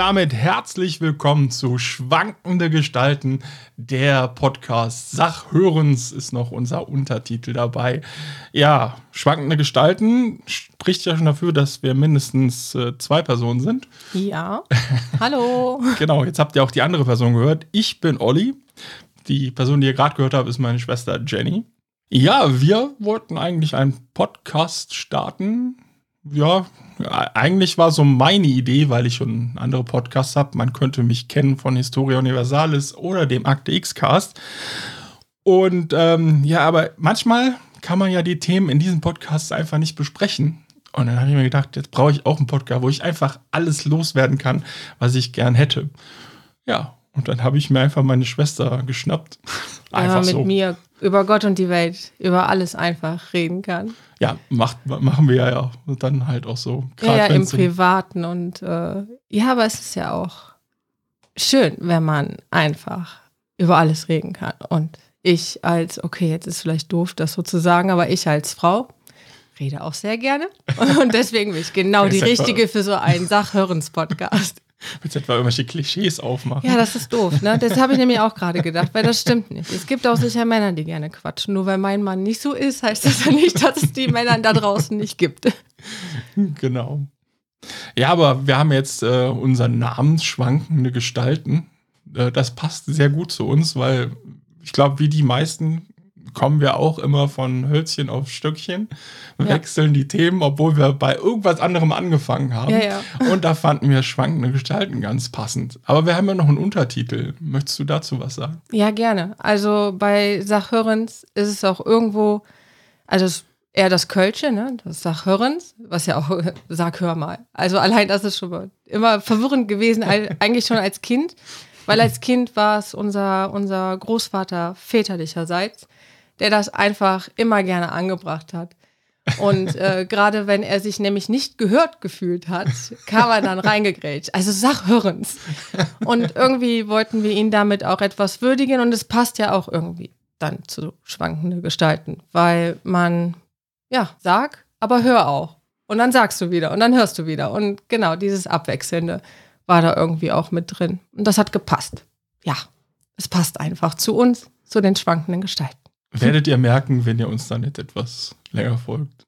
Damit herzlich willkommen zu Schwankende Gestalten. Der Podcast Sachhörens ist noch unser Untertitel dabei. Ja, Schwankende Gestalten spricht ja schon dafür, dass wir mindestens äh, zwei Personen sind. Ja. Hallo. genau, jetzt habt ihr auch die andere Person gehört. Ich bin Olli. Die Person, die ihr gerade gehört habt, ist meine Schwester Jenny. Ja, wir wollten eigentlich einen Podcast starten. Ja, eigentlich war so meine Idee, weil ich schon andere Podcasts habe. Man könnte mich kennen von Historia Universalis oder dem Akte X-Cast. Und ähm, ja, aber manchmal kann man ja die Themen in diesem Podcast einfach nicht besprechen. Und dann habe ich mir gedacht, jetzt brauche ich auch einen Podcast, wo ich einfach alles loswerden kann, was ich gern hätte. Ja, und dann habe ich mir einfach meine Schwester geschnappt. einfach ja, mit so. mir über Gott und die Welt, über alles einfach reden kann. Ja, macht, machen wir ja dann halt auch so. Ja, ja im Privaten und äh, ja, aber es ist ja auch schön, wenn man einfach über alles reden kann. Und ich als, okay, jetzt ist vielleicht doof, das so zu sagen, aber ich als Frau rede auch sehr gerne. Und deswegen bin ich genau die Richtige für so einen Sachhörens-Podcast. Willst du etwa irgendwelche Klischees aufmachen? Ja, das ist doof, ne? Das habe ich nämlich auch gerade gedacht, weil das stimmt nicht. Es gibt auch sicher Männer, die gerne quatschen. Nur weil mein Mann nicht so ist, heißt das ja nicht, dass es die Männer da draußen nicht gibt. Genau. Ja, aber wir haben jetzt äh, unseren namensschwankende Gestalten. Äh, das passt sehr gut zu uns, weil ich glaube, wie die meisten kommen wir auch immer von Hölzchen auf Stöckchen, wechseln ja. die Themen, obwohl wir bei irgendwas anderem angefangen haben. Ja, ja. Und da fanden wir schwankende Gestalten ganz passend. Aber wir haben ja noch einen Untertitel. Möchtest du dazu was sagen? Ja, gerne. Also bei Sachhörens ist es auch irgendwo, also eher das Kölsche, ne? das Sachhörens, was ja auch, sag hör mal. Also allein das ist schon mal immer verwirrend gewesen, eigentlich schon als Kind. Weil als Kind war es unser, unser Großvater väterlicherseits, der das einfach immer gerne angebracht hat. Und äh, gerade wenn er sich nämlich nicht gehört gefühlt hat, kam er dann reingegrätscht. Also Sachhörens. Und irgendwie wollten wir ihn damit auch etwas würdigen und es passt ja auch irgendwie dann zu schwankende Gestalten, weil man, ja, sag, aber hör auch. Und dann sagst du wieder und dann hörst du wieder. Und genau dieses Abwechselnde war da irgendwie auch mit drin. Und das hat gepasst. Ja, es passt einfach zu uns, zu den schwankenden Gestalten. Werdet ihr merken, wenn ihr uns dann nicht etwas länger folgt.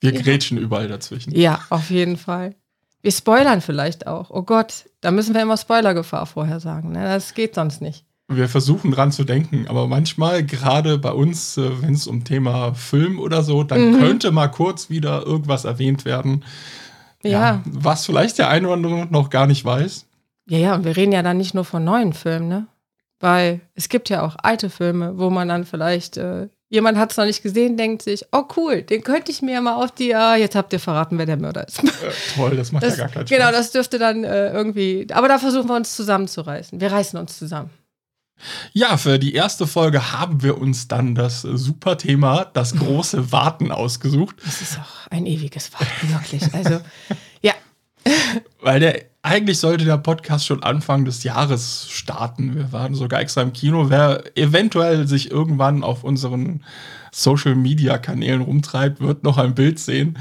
Wir ja. grätschen überall dazwischen. Ja, auf jeden Fall. Wir spoilern vielleicht auch. Oh Gott, da müssen wir immer Spoilergefahr vorher sagen. Ne? Das geht sonst nicht. Wir versuchen dran zu denken, aber manchmal, gerade bei uns, äh, wenn es um Thema Film oder so, dann mhm. könnte mal kurz wieder irgendwas erwähnt werden. Ja. ja. Was vielleicht der eine oder andere noch gar nicht weiß. Ja, ja, und wir reden ja dann nicht nur von neuen Filmen, ne? Weil es gibt ja auch alte Filme, wo man dann vielleicht, äh, jemand hat es noch nicht gesehen, denkt sich, oh cool, den könnte ich mir ja mal auf die, ah, jetzt habt ihr verraten, wer der Mörder ist. Äh, toll, das macht das, ja gar keinen Spaß. Genau, das dürfte dann äh, irgendwie, aber da versuchen wir uns zusammenzureißen. Wir reißen uns zusammen. Ja, für die erste Folge haben wir uns dann das super Thema, das große Warten ausgesucht. Das ist auch ein ewiges Warten, wirklich. Also, ja. Weil der eigentlich sollte der Podcast schon Anfang des Jahres starten. Wir waren sogar extra im Kino. Wer eventuell sich irgendwann auf unseren Social Media Kanälen rumtreibt, wird noch ein Bild sehen,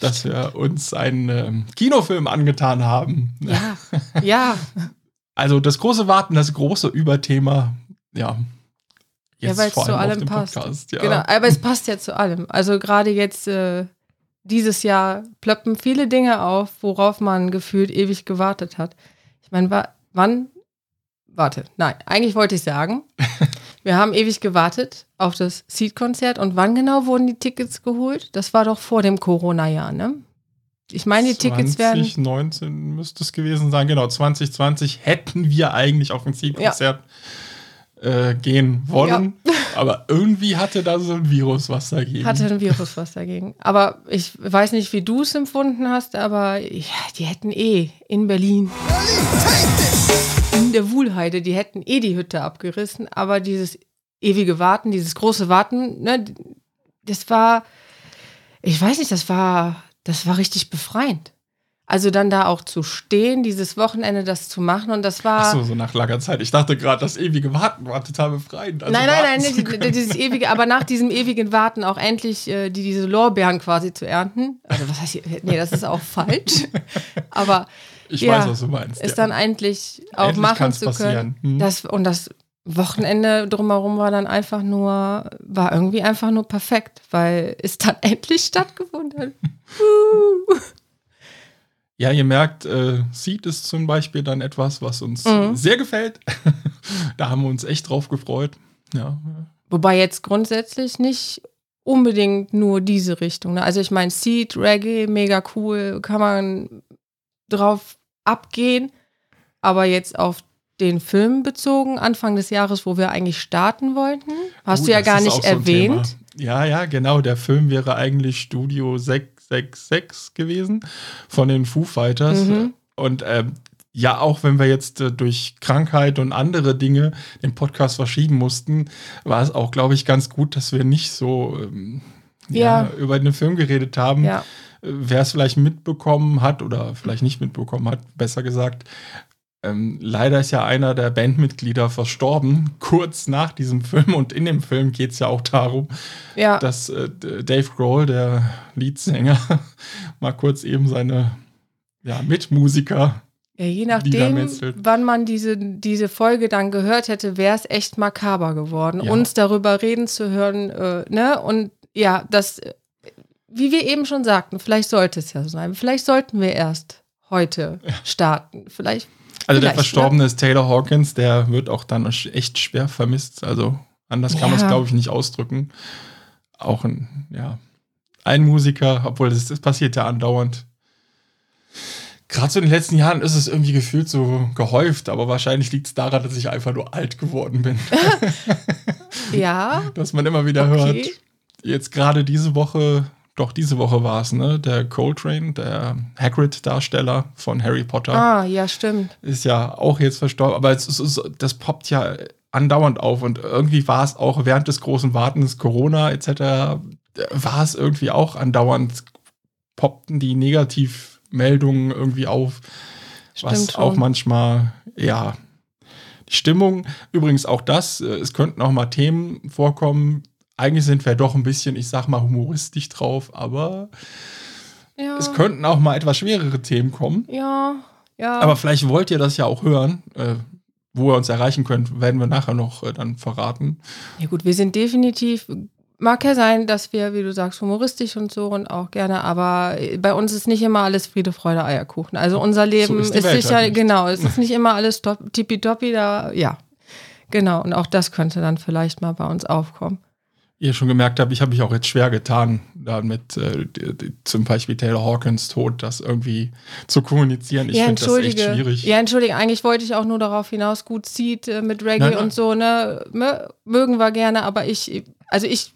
dass wir uns einen ähm, Kinofilm angetan haben. Ja, ja. Also das große Warten, das große Überthema, ja. Jetzt ja, weil es zu allem passt. Podcast, ja. Genau, aber es passt ja zu allem. Also gerade jetzt äh, dieses Jahr plöppen viele Dinge auf, worauf man gefühlt ewig gewartet hat. Ich meine, wa wann? Warte, nein, eigentlich wollte ich sagen, wir haben ewig gewartet auf das Seed-Konzert und wann genau wurden die Tickets geholt? Das war doch vor dem Corona-Jahr, ne? Ich meine, die Tickets werden. 2019 müsste es gewesen sein, genau. 2020 hätten wir eigentlich auf ein Seed-Konzert ja äh, gehen wollen. Ja. Aber irgendwie hatte da so ein Virus was dagegen. Hatte ein Virus was dagegen. Aber ich weiß nicht, wie du es empfunden hast, aber ja, die hätten eh in Berlin, in der Wuhlheide, die hätten eh die Hütte abgerissen. Aber dieses ewige Warten, dieses große Warten, ne, das war, ich weiß nicht, das war, das war richtig befreiend. Also dann da auch zu stehen, dieses Wochenende das zu machen und das war. Ach so, so nach langer Zeit. Ich dachte gerade, das ewige Warten war total befreiend. Also nein, nein, nein, nicht, dieses ewige, aber nach diesem ewigen Warten auch endlich äh, die, diese Lorbeeren quasi zu ernten. Also was heißt hier? Nee, das ist auch falsch. Aber Ich Ja, weiß, was du meinst. es ja. dann endlich auch Endlich machen zu können. Hm. Das, und das Wochenende drumherum war dann einfach nur, war irgendwie einfach nur perfekt, weil es dann endlich stattgefunden hat. Ja, ihr merkt, äh, Seed ist zum Beispiel dann etwas, was uns Mhm. sehr gefällt. da haben wir uns echt drauf gefreut. Ja, Wobei jetzt grundsätzlich nicht unbedingt nur diese Richtung. Ne? Also ich meine, Seed, Reggae, mega cool, kann man drauf abgehen. Aber jetzt auf den Film bezogen, Anfang des Jahres, wo wir eigentlich starten wollten, hast Uh, du ja gar nicht so erwähnt. Thema. Ja, ja, genau. Der Film wäre eigentlich Studio 666 gewesen von den Foo Fighters. Mhm. Und ähm, ja, auch wenn wir jetzt äh, durch Krankheit und andere Dinge den Podcast verschieben mussten, war es auch, glaube ich, ganz gut, dass wir nicht so ähm, ja. Ja. über den Film geredet haben. Ja. Äh, Wer es vielleicht mitbekommen hat oder vielleicht nicht mitbekommen hat, besser gesagt, ähm, leider ist ja einer der Bandmitglieder verstorben, kurz nach diesem Film. Und in dem Film geht es ja auch darum, Ja. dass äh, Dave Grohl, der Leadsänger, mal kurz eben seine ja, Mitmusiker Ja, je nachdem, wann man diese, diese Folge dann gehört hätte, wäre es echt makaber geworden, Ja. uns darüber reden zu hören. Äh, ne? Und ja, das, äh, wie wir eben schon sagten, vielleicht sollte es ja so sein. Vielleicht sollten wir erst heute starten. Vielleicht. Also der Vielleicht, Verstorbene ist Taylor Hawkins, der wird auch dann echt schwer vermisst. Also anders kann man es, glaube ich, nicht ausdrücken. Auch ein, ja, ein Musiker, obwohl das, das passiert ja andauernd. Gerade so in den letzten Jahren ist es irgendwie gefühlt so gehäuft, aber wahrscheinlich liegt es daran, dass ich einfach nur alt geworden bin. Ja, dass man immer wieder Okay. hört. Jetzt gerade diese Woche, doch diese Woche war es, ne? Der Coltrane, der Hagrid-Darsteller von Harry Potter. ah, ja, stimmt. ist ja auch jetzt verstorben, aber es ist, das poppt ja andauernd auf und irgendwie war es auch während des großen Wartens, Corona etc., war es irgendwie auch andauernd, poppten die Negativmeldungen irgendwie auf, was Stimmt auch schon. manchmal, ja, die Stimmung, übrigens auch das, äh, es könnten auch mal Themen vorkommen, eigentlich sind wir doch ein bisschen, ich sag mal, humoristisch drauf, aber Ja, es könnten auch mal etwas schwerere Themen kommen. ja, ja. Aber vielleicht wollt ihr das ja auch hören. Äh, wo ihr uns erreichen könnt, werden wir nachher noch äh, dann verraten. Ja gut, wir sind definitiv, mag ja sein, dass wir, wie du sagst, humoristisch und so und auch gerne, aber bei uns ist nicht immer alles Friede, Freude, Eierkuchen. Also unser Leben ist ist, Welt sicher, halt genau, es ist nicht immer alles top- tippitoppi, da, ja. Genau, und auch das könnte dann vielleicht mal bei uns aufkommen. Ihr schon gemerkt habt, ich habe mich auch jetzt schwer getan, da mit äh, zum Beispiel Taylor Hawkins Tod, das irgendwie zu kommunizieren. Ich ja, finde das echt schwierig. Ja, entschuldige, eigentlich wollte ich auch nur darauf hinaus, gut zieht äh, mit Reggae Nein, nein. und so, ne? Mö- Mögen wir gerne, aber ich, also ich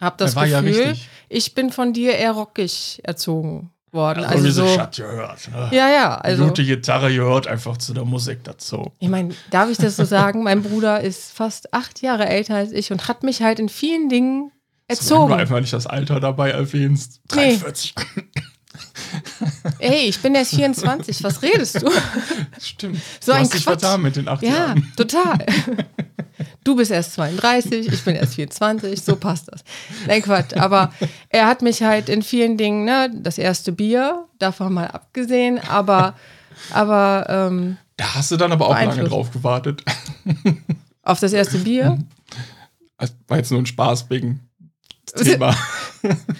habe das ja Gefühl, richtig. ich bin von dir eher rockig erzogen worden. Also, Also, wie so. Schatz gehört. Ne? Ja, ja, also. Gute Gitarre gehört einfach zu der Musik dazu. Ich meine, darf ich das so sagen? Mein Bruder ist fast acht Jahre älter als ich und hat mich halt in vielen Dingen Solange du erzogen. einfach nicht das Alter dabei erwähnst. Nee. 43. Ey, ich bin erst 24, was redest du? Stimmt. So du ein hast dich Quatsch. vertan mit den acht Ja, Jahren. total. Du bist erst 32, ich bin erst 24, so passt das. Nein, Quatsch. Aber er hat mich halt in vielen Dingen, ne, das erste Bier, davon mal abgesehen, aber, aber ähm, Da hast du dann aber auch lange drauf gewartet. auf das erste Bier, Das war jetzt nur ein Spaß wegen Thema.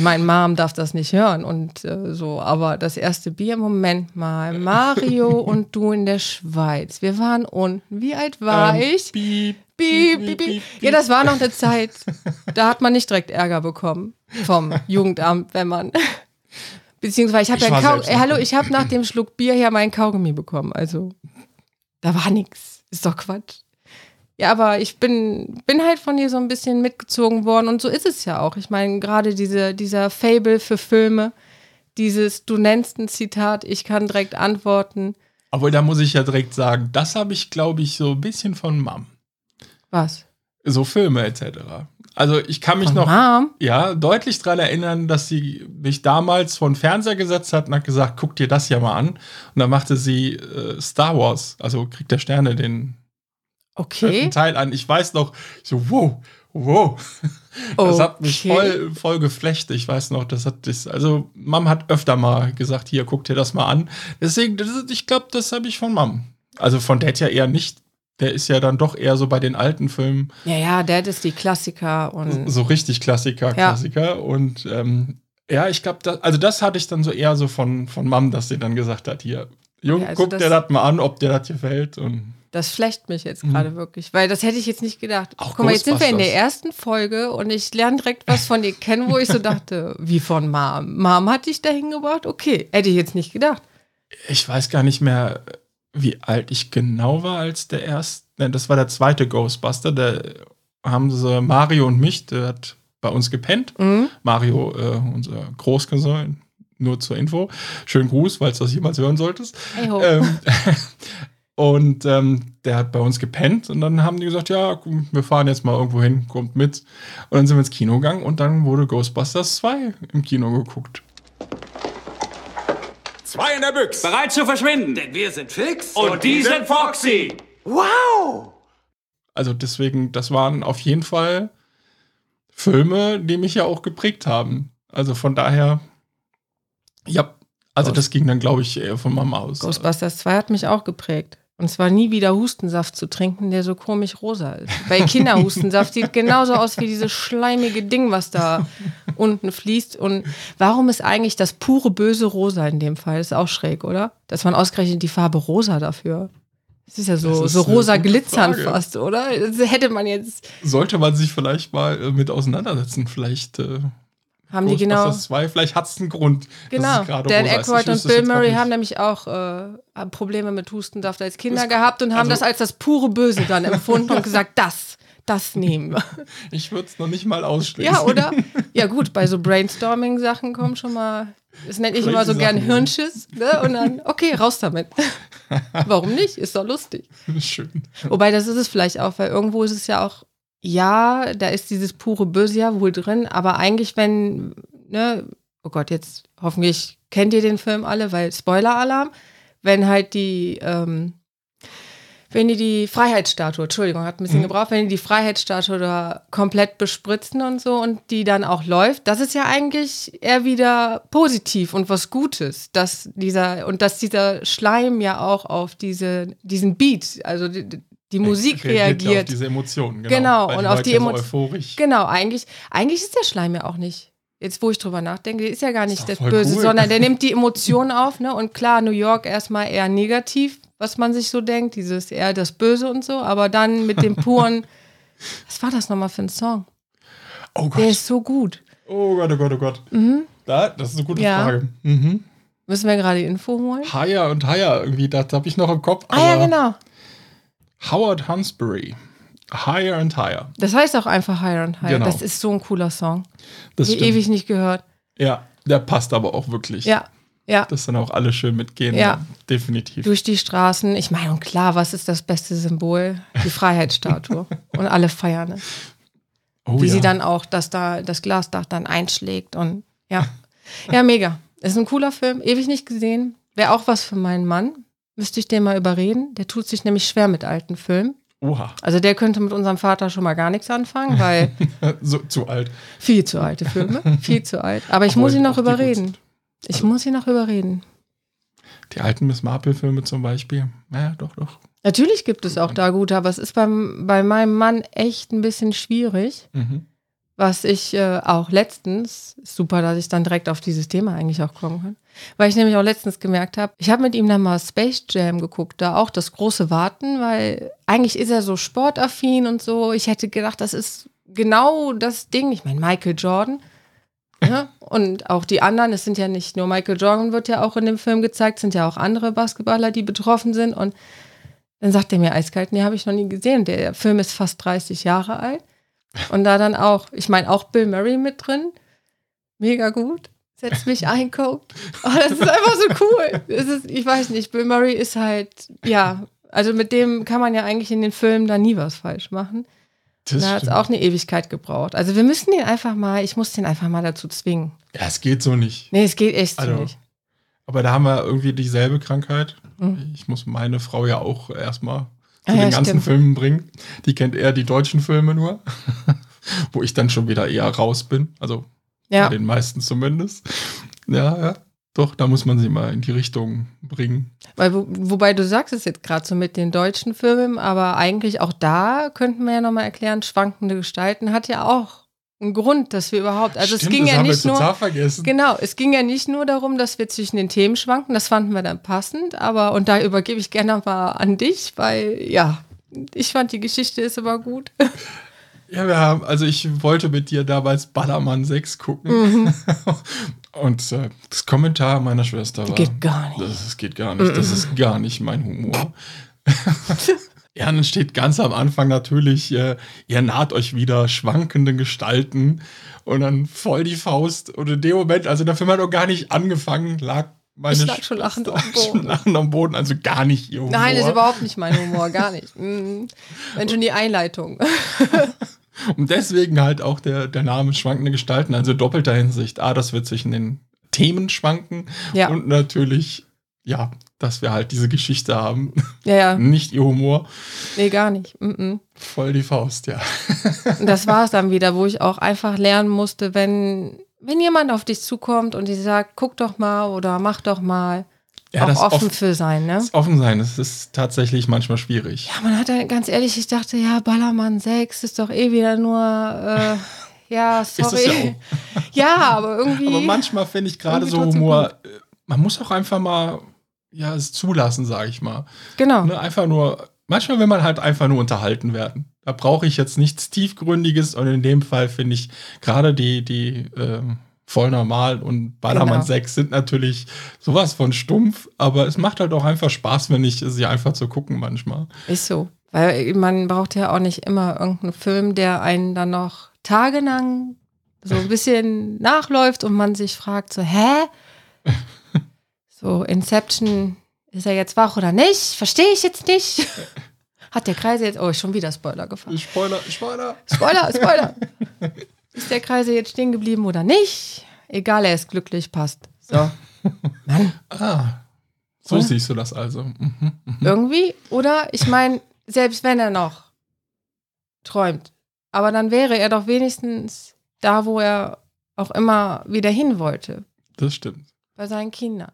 Mein Mom darf das nicht hören und äh, so, aber das erste Bier, Moment mal, Mario und du in der Schweiz. Wir waren unten. Wie alt war Ähm, ich? Piep, Piep, piep, piep. Ja, das war noch eine Zeit. Da hat man nicht direkt Ärger bekommen vom Jugendamt, wenn man. Beziehungsweise ich habe ja war Kau selbst äh, hallo, ich habe nach dem Schluck Bier ja meinen Kaugummi bekommen. Also da war nichts. Ist doch Quatsch. Ja, aber ich bin, bin halt von dir so ein bisschen mitgezogen worden und so ist es ja auch. Ich meine, gerade diese, dieser Fable für Filme, dieses, du nennst ein Zitat, ich kann direkt antworten. Aber da muss ich ja direkt sagen, das habe ich, glaube ich, so ein bisschen von Mom. Was? So Filme etc. Also ich kann mich Von noch Mom? ja, deutlich daran erinnern, dass sie mich damals vor den Fernseher gesetzt hat und hat gesagt, guck dir das ja mal an. Und dann machte sie äh, Star Wars, also Krieg der Sterne, den Okay. Teil an. Ich weiß noch, so, wow, wow. Das hat mich Okay. voll, voll geflecht. Ich weiß noch, das hat das, also Mom hat öfter mal gesagt, hier, guck dir das mal an. Deswegen, das ist, ich glaube, das habe ich von Mom. Also von Dad ja eher nicht. Der ist ja dann doch eher so bei den alten Filmen Ja, ja, Dad ist die Klassiker und so richtig Klassiker, Ja. Klassiker. Und ähm, ja, ich glaube, also das hatte ich dann so eher so von, von Mom, dass sie dann gesagt hat, hier, Junge, Okay, also guck das- dir das mal an, ob dir das gefällt. Und das flecht mich jetzt gerade wirklich, weil das hätte ich jetzt nicht gedacht. Mhm. Auch Guck mal, jetzt sind wir in der ersten Folge und ich lerne direkt was von dir kennen, wo ich so dachte, wie von Mom. Mom hat dich dahin gebracht? Okay, hätte ich jetzt nicht gedacht. ich weiß gar nicht mehr, wie alt ich genau war als der erste. Nein, das war der zweite Ghostbuster. Da haben sie Mario und mich, der hat bei uns gepennt. Mhm. Mario, äh, unser Großcousin, nur zur Info. Schönen Gruß, falls du das jemals hören solltest. Hey ho. ähm, und ähm, der hat bei uns gepennt und dann haben die gesagt, ja, wir fahren jetzt mal irgendwo hin, kommt mit. Und dann sind wir ins Kino gegangen und dann wurde Ghostbusters 2 im Kino geguckt. Zwei in der Büchse. Bereit zu verschwinden. Denn wir sind fix. Und die sind Foxy. Wow. Also deswegen, das waren auf jeden Fall Filme, die mich ja auch geprägt haben. Also von daher, ja, also Ghost- das ging dann, glaube ich, eher von Mama aus. Ghostbusters 2 hat mich auch geprägt. Und zwar nie wieder Hustensaft zu trinken, der so komisch rosa ist. Weil Kinderhustensaft sieht genauso aus wie dieses schleimige Ding, was da unten fließt. Und warum ist eigentlich das pure böse rosa in dem Fall? Das ist auch schräg, oder? Dass man ausgerechnet die Farbe rosa dafür. Das ist ja so, ist so rosa glitzern Frage. fast, oder? Das hätte man jetzt. Sollte man sich vielleicht mal äh, mit auseinandersetzen. Vielleicht äh, Haben die genau. 2, vielleicht hat es einen Grund. Genau, Dan Aykroyd und Bill Murray haben nämlich auch äh, Probleme mit Hustensaft als Kinder Das- gehabt und haben also- das als das pure Böse dann empfunden und gesagt, das, das nehmen wir. Ich würde es noch nicht mal ausschließen. Ja, oder? Ja gut, bei so Brainstorming-Sachen kommen schon mal, das nenne ich immer so gern Sachen. Hirnschiss, ne? Und dann, okay, raus damit. Warum nicht? Ist doch lustig. Schön. Wobei, das ist es vielleicht auch, weil irgendwo ist es ja auch, ja, da ist dieses pure Böse ja wohl drin, aber eigentlich, wenn, ne, oh Gott, jetzt hoffentlich kennt ihr den Film alle, weil Spoiler-Alarm, wenn halt die, ähm, wenn die die Freiheitsstatue, Entschuldigung, hat ein bisschen Mhm. gebraucht, wenn die die Freiheitsstatue da komplett bespritzen und so und die dann auch läuft, das ist ja eigentlich eher wieder positiv und was Gutes, dass dieser und dass dieser Schleim ja auch auf diese diesen Beat, also die, Musik auf reagiert. diese Emotionen. Genau, Genau, und die auf die ja so. Genau, eigentlich, eigentlich ist der Schleim ja auch nicht. Jetzt, wo ich drüber nachdenke, ist ja gar nicht das Böse, cool. sondern der nimmt die Emotionen auf, ne? Und klar, New York erstmal eher negativ, was man sich so denkt, dieses eher das Böse und so, aber dann mit dem puren, was war das nochmal für ein Song? Oh Der Gott. ist so gut. Oh Gott, oh Gott, oh Gott. Da, das ist eine gute Ja. Frage. Mhm. Müssen wir gerade Info holen? Higher und Higher, irgendwie, das habe ich noch im Kopf. Ah ja, genau. Howard Hansberry. Higher and Higher. Das heißt auch einfach Higher and Higher. Genau. Das ist so ein cooler Song. Das Die stimmt. ewig nicht gehört. Ja, der passt aber auch wirklich. Ja, ja. Dass dann auch alle schön mitgehen. Ja. Definitiv. durch die Straßen. Ich meine, und klar, was ist das beste Symbol? Die Freiheitsstatue. und alle feiern es. oh, Wie ja. sie dann auch, dass da das Glasdach dann einschlägt und ja. Ja, mega. Ist ein cooler Film, ewig nicht gesehen. Wäre auch was für meinen Mann. Müsste ich den mal überreden. Der tut sich nämlich schwer mit alten Filmen. Oha, Also der könnte mit unserem Vater schon mal gar nichts anfangen, weil so, zu alt. viel zu alte Filme. Viel zu alt. Aber ich Obwohl muss ihn noch überreden. Ich muss ihn noch überreden. Die alten Miss Marple-Filme zum Beispiel. Ja, doch, doch. Natürlich gibt es auch da gute, aber es ist beim, bei meinem Mann echt ein bisschen schwierig. Mhm. Was ich äh, auch letztens, super, dass ich dann direkt auf dieses Thema eigentlich auch kommen kann, weil ich nämlich auch letztens gemerkt habe, ich habe mit ihm dann mal Space Jam geguckt, da auch das große Warten, weil eigentlich ist er so sportaffin und so. Ich hätte gedacht, das ist genau das Ding. Ich meine, Michael Jordan. Ja, und auch die anderen, es sind ja nicht nur Michael Jordan, wird ja auch in dem Film gezeigt, sind ja auch andere Basketballer, die betroffen sind. Und dann sagt er mir eiskalt, nee, habe ich noch nie gesehen. Der Film ist fast 30 Jahre alt. Und da dann auch, ich meine, auch Bill Murray mit drin. Mega gut. Setzt mich ein, Coach. Oh, das ist einfach so cool. Ist, ich weiß nicht, Bill Murray ist halt, ja, also mit dem kann man ja eigentlich in den Filmen da nie was falsch machen. Das Da hat es auch eine Ewigkeit gebraucht. Also wir müssen den einfach mal, ich muss den einfach mal dazu zwingen. Ja, es geht so nicht. Nee, es geht echt so Also, nicht. Aber da haben wir irgendwie dieselbe Krankheit. Mhm. Ich muss meine Frau ja auch erstmal zu Ah ja, den ganzen stimmt. Filmen bringen. Die kennt eher die deutschen Filme nur. wo ich dann schon wieder eher raus bin. Also Ja. bei den meisten zumindest. Ja, ja. Doch, da muss man sie mal in die Richtung bringen. Weil, wo, wobei du sagst es jetzt gerade so mit den deutschen Filmen, aber eigentlich auch da könnten wir ja nochmal erklären, schwankende Gestalten hat ja auch einen Grund, dass wir überhaupt, also es Stimmt, ging das ja nicht nur, genau, es ging ja nicht nur darum, dass wir zwischen den Themen schwanken, das fanden wir dann passend, aber, und da übergebe ich gerne mal an dich, weil, ja, ich fand die Geschichte ist aber gut. Ja, wir haben, also ich wollte mit dir damals Ballermann 6 gucken. Mhm. Und äh, das Kommentar meiner Schwester war. Geht gar nicht. Das, das geht gar nicht. Das ist gar nicht mein Humor. ja, dann steht ganz am Anfang natürlich, äh, ihr naht euch wieder schwankende Gestalten und dann voll die Faust. Und in dem Moment, also der Film hat noch gar nicht angefangen, lag meine Ich lag schon lachend am Boden. schon lachend am Boden, also gar nicht ihr Humor. Nein, ist überhaupt nicht mein Humor, gar nicht. Mhm. Wenn schon die Einleitung. Und deswegen halt auch der, der Name Schwankende Gestalten, also doppelter Hinsicht. A, das wird zwischen den Themen schwanken Ja. und natürlich, ja, dass wir halt diese Geschichte haben. Ja, ja, Nicht ihr Humor, nee, gar nicht. Mhm. voll die Faust, ja. Und das war es dann wieder, wo ich auch einfach lernen musste, wenn, wenn jemand auf dich zukommt und die sagt, guck doch mal oder mach doch mal, Ja, auch offen off- für sein, ne? Das offen sein, das ist tatsächlich manchmal schwierig. Ja, man hat ja ganz ehrlich, ich dachte, ja, Ballermann 6 ist doch eh wieder nur, äh, ja, sorry. ja Ja, aber irgendwie. Aber manchmal finde ich gerade so Humor, äh, man muss auch einfach mal, ja, es zulassen, sage ich mal. genau. Ne, einfach nur, manchmal will man halt einfach nur unterhalten werden. Da brauche ich jetzt nichts Tiefgründiges und in dem Fall finde ich gerade die, die ähm, voll normal und Ballermann Genau. 6 sind natürlich sowas von stumpf, aber es macht halt auch einfach Spaß, wenn ich sie einfach zu gucken manchmal. Ist so. Weil man braucht ja auch nicht immer irgendeinen Film, der einen dann noch tagelang so ein bisschen nachläuft und man sich fragt so, hä? So, Inception, ist er jetzt wach oder nicht? Verstehe ich jetzt nicht. Hat der Kreise jetzt, oh, schon wieder Spoiler gefahren. Spoiler, Spoiler. Spoiler, Spoiler. Ist der Kreise jetzt stehen geblieben oder nicht? Egal, er ist glücklich, passt. So. Mann, Ah, so Oder? siehst du das also. Mhm. irgendwie. Oder ich meine, selbst wenn er noch träumt, aber dann wäre er doch wenigstens da, wo er auch immer wieder hin wollte, Das stimmt. bei seinen Kindern.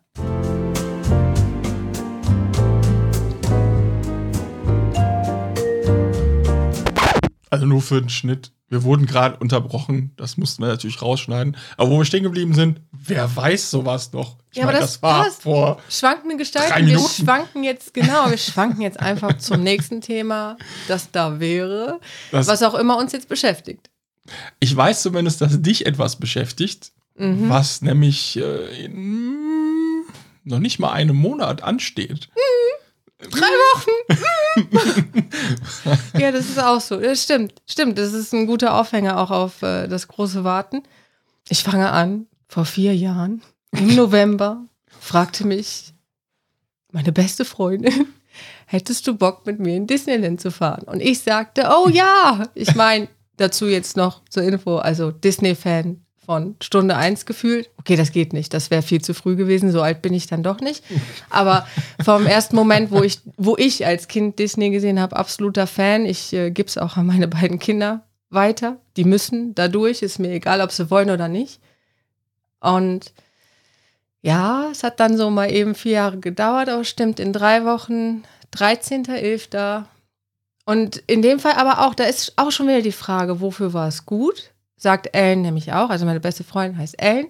Also nur für den Schnitt. Wir wurden gerade unterbrochen, das mussten wir natürlich rausschneiden. Aber wo wir stehen geblieben sind, wer weiß sowas noch? Ich Ja, aber meine, das war passt. vor Schwankende Gestalten. Wir schwanken jetzt, genau, wir schwanken jetzt einfach zum nächsten Thema, das da wäre, Das- was auch immer uns jetzt beschäftigt. Ich weiß zumindest, dass dich etwas beschäftigt, Mhm. was nämlich äh, in noch nicht mal einem Monat ansteht. Ja, das ist auch so. Das stimmt. Stimmt. Das ist ein guter Aufhänger auch auf äh, das große Warten. Ich fange an, vor vier Jahren, im November, fragte mich meine beste Freundin, hättest du Bock mit mir in Disneyland zu fahren? Und ich sagte, oh ja. Ich meine, dazu jetzt noch zur Info, also Disney-Fan von Stunde 1 gefühlt. Okay, das geht nicht. Das wäre viel zu früh gewesen. So alt bin ich dann doch nicht. Aber vom ersten Moment, wo ich, wo ich als Kind Disney gesehen habe, absoluter Fan. Ich äh, gebe es auch an meine beiden Kinder weiter. Die müssen dadurch. Ist mir egal, ob sie wollen oder nicht. Und ja, es hat dann so mal eben vier Jahre gedauert, aber stimmt, in drei Wochen, 13.11. Und in dem Fall aber auch, da ist auch schon wieder die Frage, wofür war es gut? Sagt Ellen nämlich auch, also meine beste Freundin heißt Ellen.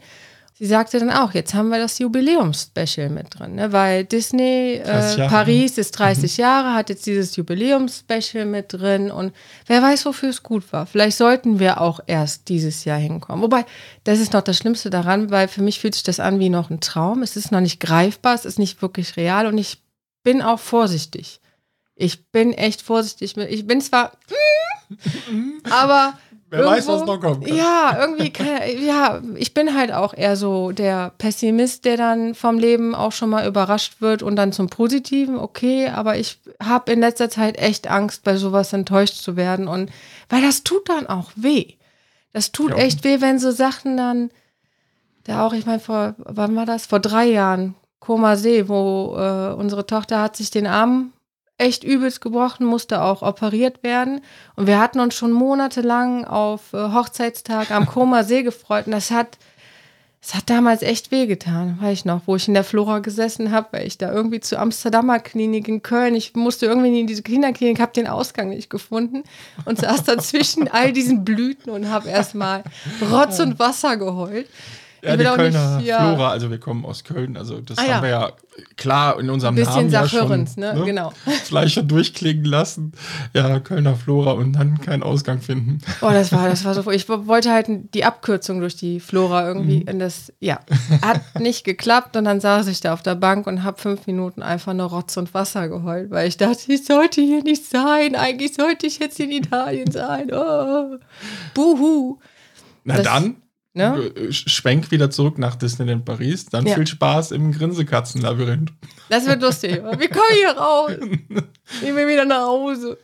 Sie sagte dann auch, jetzt haben wir das Jubiläumsspecial mit drin, ne? weil Disney 30 äh, Paris ist 30 Jahre, hat jetzt dieses Jubiläumsspecial mit drin und wer weiß, wofür es gut war. Vielleicht sollten wir auch erst dieses Jahr hinkommen. Wobei, das ist noch das Schlimmste daran, weil für mich fühlt sich das an wie noch ein Traum. Es ist noch nicht greifbar, es ist nicht wirklich real und ich bin auch vorsichtig. Ich bin echt vorsichtig. mit- Ich bin zwar, aber Wer weiß, irgendwo- was noch kommt. Ja, irgendwie, keine, ja, ich bin halt auch eher so der Pessimist, der dann vom Leben auch schon mal überrascht wird und dann zum Positiven, okay, aber ich habe in letzter Zeit echt Angst, bei sowas enttäuscht zu werden und weil das tut dann auch weh. Das tut Ja. echt weh, wenn so Sachen dann, da auch, ich meine, vor, wann war das? Vor drei Jahren, Koma See, wo äh, unsere Tochter hat sich den Arm echt übelst gebrochen, musste auch operiert werden. Und wir hatten uns schon monatelang auf äh, Hochzeitstag am Koma See gefreut. Und das hat, das hat damals echt wehgetan, weiß ich noch, wo ich in der Flora gesessen habe, weil ich da irgendwie zur Amsterdamer Klinik in Köln, ich musste irgendwie in diese Kinderklinik, habe den Ausgang nicht gefunden und saß da zwischen all diesen Blüten und habe erstmal Rotz und Wasser geheult. Ja, Ich die Kölner nicht- ja. Flora, also wir kommen aus Köln, also das Ah, haben ja. wir ja klar in unserem Ein bisschen Namen ja schon, ne? Genau. Schon durchklingen lassen. Ja, Kölner Flora und dann keinen Ausgang finden. Oh, das war, das war so. Ich wollte halt die Abkürzung durch die Flora irgendwie. Und das, ja, hat nicht geklappt. Und dann saß ich da auf der Bank und habe fünf Minuten einfach nur Rotz und Wasser geheult, weil ich dachte, ich sollte hier nicht sein. Eigentlich sollte ich jetzt in Italien sein. Oh. Buhu. Na Das- dann, Ne? schwenk wieder zurück nach Disneyland Paris. Dann Ja. viel Spaß im Grinsekatzenlabyrinth. Das wird lustig. Wir kommen hier raus. Ich will wieder nach Hause.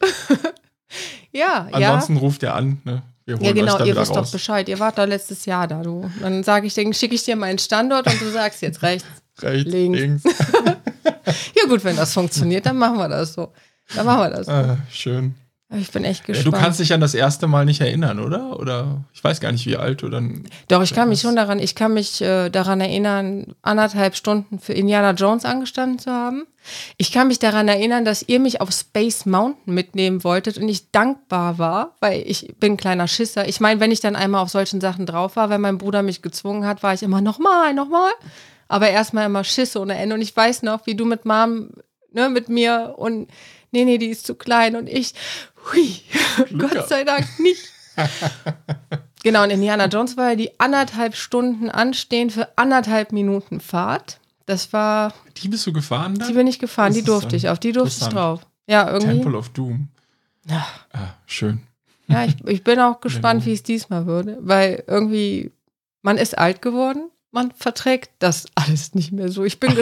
ja, ja. Ansonsten ruft er an. Ne? Wir holen Ja, genau, ihr wisst doch raus. Bescheid. Ihr wart da letztes Jahr da, du. Dann sage ich, schicke ich dir meinen Standort und du sagst jetzt rechts. Rechts, links. links. Ja, gut, wenn das funktioniert, dann machen wir das so. Dann machen wir das. so. Ah, schön. Ich bin echt gespannt. du kannst dich an das erste Mal nicht erinnern, oder? Oder ich weiß gar nicht, wie alt du dann. Doch, ich kann mich schon daran, ich kann mich äh, daran erinnern, anderthalb Stunden für Indiana Jones angestanden zu haben. Ich kann mich daran erinnern, dass ihr mich auf Space Mountain mitnehmen wolltet und ich dankbar war, weil ich bin ein kleiner Schisser. Ich meine, wenn ich dann einmal auf solchen Sachen drauf war, wenn mein Bruder mich gezwungen hat, war ich immer nochmal, nochmal. Aber erstmal immer Schisse ohne Ende. Und ich weiß noch, wie du mit Mom, ne, mit mir und nee, nee, die ist zu klein und ich, hui, Gott sei Dank nicht. Genau, und Indiana Jones war ja die anderthalb Stunden anstehen für anderthalb Minuten Fahrt. Das war, Die bist du gefahren dann? die bin ich gefahren, die durfte ich, auf die durfte ich drauf. Ja, irgendwie. Temple of Doom. Ja. Ah, schön. Ja, ich, ich bin auch gespannt, wie es diesmal würde, weil irgendwie, man ist alt geworden, man verträgt das alles nicht mehr so. Ich bin.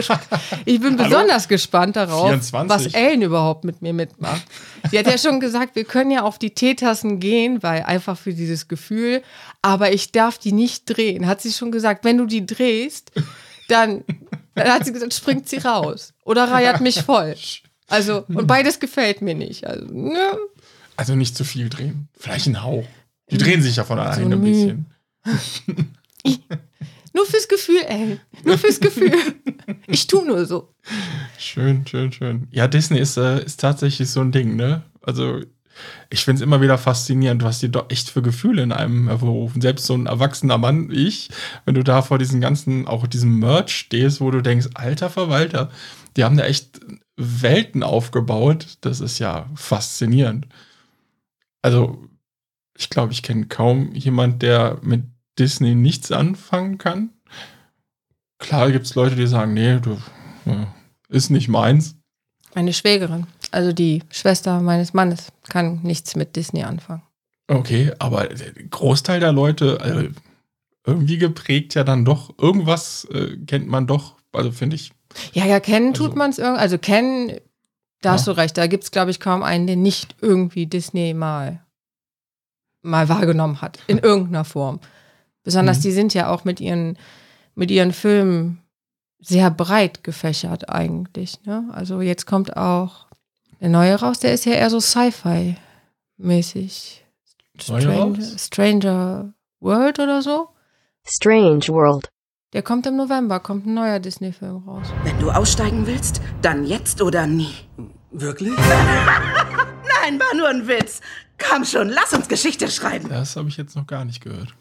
Ich bin besonders gespannt darauf, 24. was Ellen überhaupt mit mir mitmacht. Sie hat ja schon gesagt, wir können ja auf die Teetassen gehen, weil einfach für dieses Gefühl, aber ich darf die nicht drehen. Hat sie schon gesagt, wenn du die drehst, dann, dann hat sie gesagt, springt sie raus oder reiert mich voll. Also, und beides gefällt mir nicht. Also, ne? Also nicht zu viel drehen. Vielleicht ein Hauch. Die drehen sich ja von alleine ein Mühe. bisschen. Nur fürs Gefühl, ey. Nur fürs Gefühl. Ich tu nur so. Schön, schön, schön. Ja, Disney ist, äh, ist tatsächlich so ein Ding, ne? Also, ich finde es immer wieder faszinierend, was die doch echt für Gefühle in einem hervorrufen. Selbst so ein erwachsener Mann wie ich, wenn du da vor diesen ganzen, auch diesem Merch stehst, wo du denkst, alter Verwalter, die haben da echt Welten aufgebaut. Das ist ja faszinierend. Also, ich glaube, ich kenne kaum jemand, der mit Disney nichts anfangen kann. Klar gibt es Leute, die sagen, nee, du, ist nicht meins. Meine Schwägerin, also die Schwester meines Mannes, kann nichts mit Disney anfangen. Okay, aber der Großteil der Leute, also irgendwie geprägt ja dann doch, irgendwas äh, kennt man doch, also finde ich. Ja, ja, kennen tut Also- man es irgendwie. Also kennen, da hast Ja. du recht, da gibt es, glaube ich, kaum einen, der nicht irgendwie Disney mal, mal wahrgenommen hat. In irgendeiner Form. Besonders Mhm. die sind ja auch mit ihren, mit ihren Filmen sehr breit gefächert eigentlich. Ne? Also jetzt kommt auch der neue raus, der ist ja eher so Sci-Fi-mäßig. Stranger, raus? Stranger World oder so. Strange World. Der kommt im November, kommt ein neuer Disney-Film raus. Wenn du aussteigen willst, dann jetzt oder nie. Wirklich? Nein, war nur ein Witz. Komm schon, lass uns Geschichte schreiben. Das habe ich jetzt noch gar nicht gehört.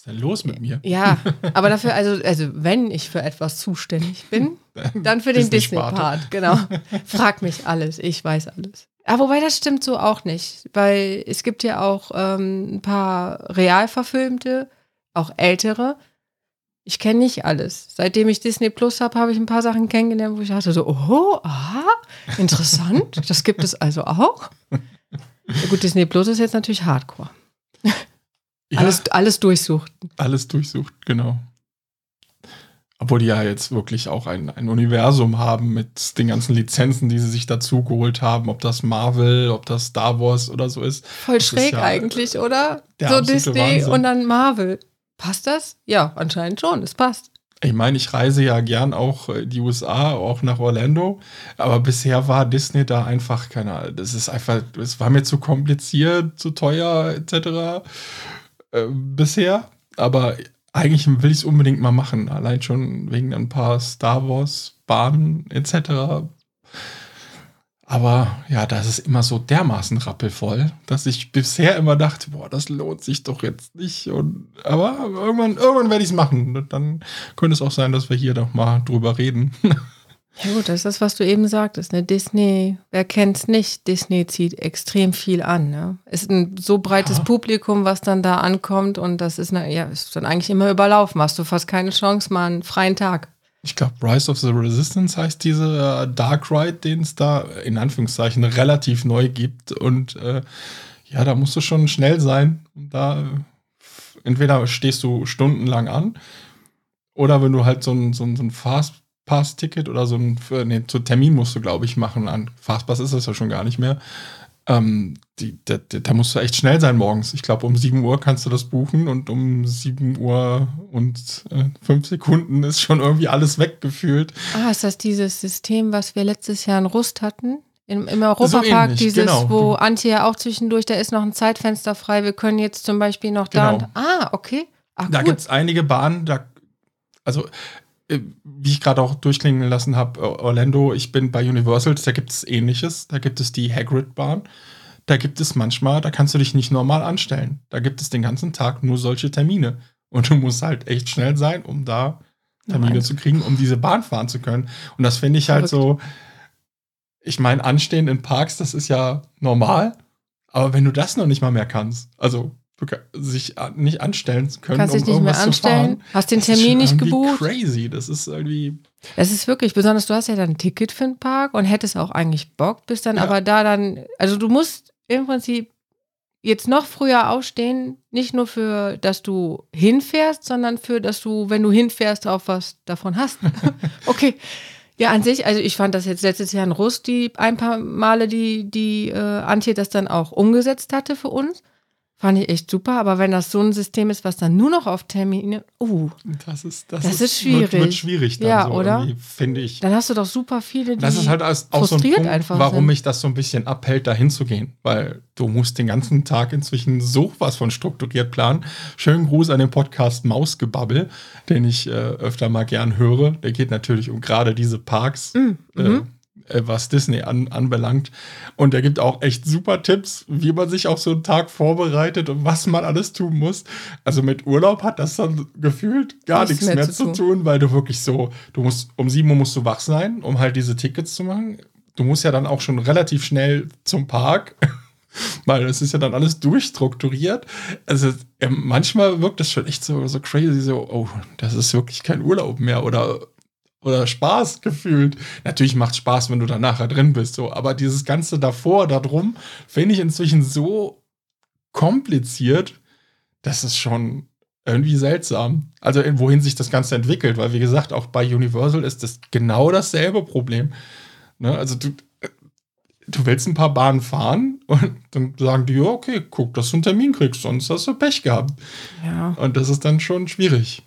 Was ist denn los mit mir? Ja, aber dafür, also, also wenn ich für etwas zuständig bin, dann für den. Disney-Part, genau. Frag mich alles, ich weiß alles. Aber wobei das stimmt so auch nicht, weil es gibt ja auch ähm, ein paar real verfilmte, auch ältere. Ich kenne nicht alles. Seitdem ich Disney Plus habe, habe ich ein paar Sachen kennengelernt, wo ich dachte so, oh, aha, interessant, das gibt es also auch. Ja, gut, Disney Plus ist jetzt natürlich Hardcore. Ja, Alles, alles durchsucht. alles durchsucht, genau. Obwohl die ja jetzt wirklich auch ein, ein Universum haben mit den ganzen Lizenzen, die sie sich dazu geholt haben, ob das Marvel, ob das Star Wars oder so ist. Voll Das ist schräg ja eigentlich, oder? der So Disney Wahnsinn. und dann Marvel. Passt das? Ja, anscheinend schon. Es passt. Ich meine, ich reise ja gern auch in die USA, auch nach Orlando, aber bisher war Disney da einfach, keine Ahnung, das ist einfach, es war mir zu kompliziert, zu teuer, etc. Äh, bisher. Aber eigentlich will ich es unbedingt mal machen, allein schon wegen ein paar Star Wars Bahnen, etc. Aber ja, das ist immer so dermaßen rappelvoll, dass ich bisher immer dachte, boah, das lohnt sich doch jetzt nicht. Und, aber irgendwann, irgendwann werde ich es machen. Dann könnte es auch sein, dass wir hier doch mal drüber reden. Ja gut, das ist das, was du eben sagtest. Ne? Disney, wer kennt's nicht? Disney zieht extrem viel an. Ne? Ist ein so breites Ja. Publikum, was dann da ankommt und das ist, na, ja, ist dann eigentlich immer überlaufen. Hast du fast keine Chance, mal einen freien Tag. Ich glaube, Rise of the Resistance heißt diese äh, Dark Ride, den es da in Anführungszeichen relativ neu gibt. Und äh, ja, da musst du schon schnell sein. Da äh, entweder stehst du stundenlang an oder wenn du halt so ein, so ein, so ein Fastpass-Ticket oder so ein für, nee, zu Termin musst du, glaube ich, machen. An Fastpass ist das ja schon gar nicht mehr. Ähm, die, da, da da musst du echt schnell sein morgens. Ich glaube, um 7 Uhr kannst du das buchen und um 7 Uhr und äh, 5 Sekunden ist schon irgendwie alles weggefühlt. Ah, ist das dieses System, was wir letztes Jahr in Rust hatten? Im, Im Europapark, ähnlich, dieses, genau. wo Antje ja auch zwischendurch, da ist noch ein Zeitfenster frei. Wir können jetzt zum Beispiel noch da. Genau. Und, ah, okay. Ah, Da cool. gibt es einige Bahnen, da, also äh, wie ich gerade auch durchklingen lassen habe, Orlando, ich bin bei Universals, da gibt es ähnliches. Da gibt es die Hagrid-Bahn. Da gibt es manchmal, da kannst du dich nicht normal anstellen. Da gibt es den ganzen Tag nur solche Termine. Und du musst halt echt schnell sein, um da Termine Nein. zu kriegen, um diese Bahn fahren zu können. Und das finde ich halt so, ich meine, anstehen in Parks, das ist ja normal. Aber wenn du das noch nicht mal mehr kannst, also sich nicht anstellen zu können, Kannst dich nicht mehr irgendwas zu anstellen, fahren, hast den Termin nicht gebucht. Crazy, das ist irgendwie. Es ist wirklich, besonders du hast ja dann ein Ticket für den Park und hättest auch eigentlich Bock, bist dann Ja. aber da dann, also du musst im Prinzip jetzt noch früher aufstehen, nicht nur für, dass du hinfährst, sondern für, dass du, wenn du hinfährst, auch was davon hast. okay. Ja, an sich, also ich fand das jetzt letztes Jahr in Rust, die ein paar Male, die, die äh, Antje das dann auch umgesetzt hatte für uns. Fand ich echt super, aber wenn das so ein System ist, was dann nur noch auf Termine, uh, Das ist, das Das ist, ist schwierig. Wird, wird schwierig dann Ja, so oder? finde ich. dann hast du doch super viele, die Das ist halt auch so ein Punkt, einfach warum sind. mich das so ein bisschen abhält, da hinzugehen. Weil du musst den ganzen Tag inzwischen so was von strukturiert planen. Schönen Gruß an den Podcast Mausgebabbel, den ich äh, öfter mal gern höre. Der geht natürlich um gerade diese Parks, Mm, äh, mhm. Äh, was Disney an, anbelangt. Und der gibt auch echt super Tipps, wie man sich auf so einen Tag vorbereitet und was man alles tun muss. Also mit Urlaub hat das dann gefühlt gar Nichts nichts mehr, zu tun. weil du wirklich so, du musst, um 7 Uhr musst du wach sein, um halt diese Tickets zu machen. Du musst ja dann auch schon relativ schnell zum Park. Weil es ist ja dann alles durchstrukturiert. Also manchmal wirkt das schon echt so, so crazy, so, oh, das ist wirklich kein Urlaub mehr oder, oder Spaß gefühlt. Natürlich macht Spaß, wenn du dann nachher drin bist, so, aber dieses Ganze davor, darum, finde ich inzwischen so kompliziert, das ist schon irgendwie seltsam. Also in- wohin sich das Ganze entwickelt, weil wie gesagt, auch bei Universal ist das genau dasselbe Problem. Ne? Also du, du willst ein paar Bahnen fahren und dann sagen die, ja, okay, guck, dass du einen Termin kriegst, sonst hast du Pech gehabt. Ja. Und das ist dann schon schwierig.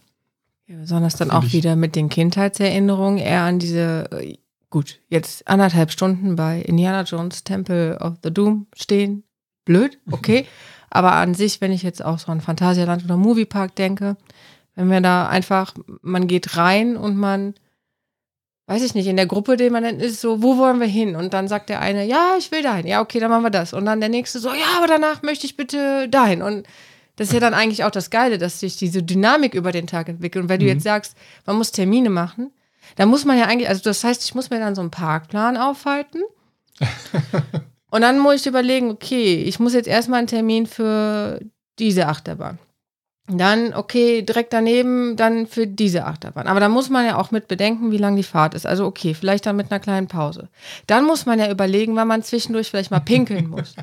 Ja, besonders dann auch ich- wieder mit den Kindheitserinnerungen eher an diese, äh, gut, jetzt anderthalb Stunden bei Indiana Jones Temple of the Doom stehen. Blöd, okay. Aber an sich, wenn ich jetzt auch so an Phantasialand oder Moviepark denke, wenn wir da einfach, man geht rein und man, weiß ich nicht, in der Gruppe, den man dann ist, so, wo wollen wir hin? Und dann sagt der eine, ja, ich will dahin. Ja, okay, dann machen wir das. Und dann der nächste so, ja, aber danach möchte ich bitte dahin. Und das ist ja dann eigentlich auch das Geile, dass sich diese Dynamik über den Tag entwickelt. Und wenn du jetzt sagst, man muss Termine machen, dann muss man ja eigentlich, also das heißt, ich muss mir dann so einen Parkplan aufhalten. und dann muss ich überlegen, okay, ich muss jetzt erstmal einen Termin für diese Achterbahn. Dann, okay, direkt daneben dann für diese Achterbahn. Aber da muss man ja auch mit bedenken, wie lang die Fahrt ist. Also okay, vielleicht dann mit einer kleinen Pause. Dann muss man ja überlegen, wann man zwischendurch vielleicht mal pinkeln muss.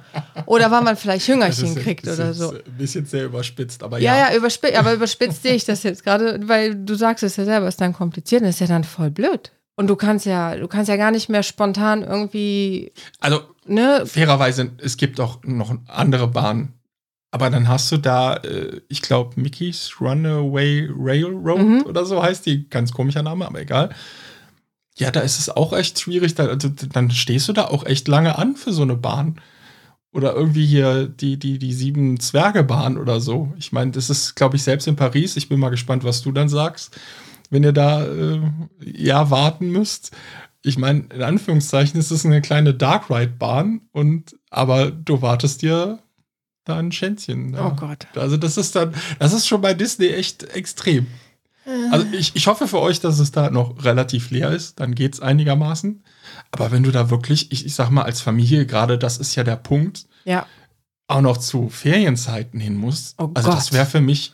Oder wann man vielleicht Hüngerchen kriegt das oder ist so. Ein bisschen sehr überspitzt, aber Ja, ja. ja, überspitzt, aber überspitzt sehe ich das jetzt gerade, weil du sagst es ja selber, ist dann kompliziert, das ist ja dann voll blöd. Und du kannst ja, du kannst ja gar nicht mehr spontan irgendwie, Also ne, fairerweise, es gibt auch noch andere Bahnen, Aber dann hast du da, äh, ich glaube, Mickey's Runaway Railroad Mhm. oder so heißt die. Ganz komischer Name, aber egal. Ja, da ist es auch echt schwierig. Da, also, dann stehst du da auch echt lange an für so eine Bahn. Oder irgendwie hier die, die, die sieben Zwergebahn oder so. Ich meine, das ist, glaube ich, selbst in Paris. Ich bin mal gespannt, was du dann sagst, wenn ihr da äh, ja warten müsst. Ich meine, in Anführungszeichen ist es eine kleine Dark Ride Bahn und aber du wartest dir da ein Schänzchen. Ja. Oh Gott. Also das ist dann, das ist schon bei Disney echt extrem. Also ich, ich hoffe für euch, dass es da noch relativ leer ist, dann geht's einigermaßen. Aber wenn du da wirklich, ich, ich sag mal, als Familie, gerade das ist ja der Punkt, Ja. auch noch zu Ferienzeiten hin musst. Oh also Gott. das wäre für mich,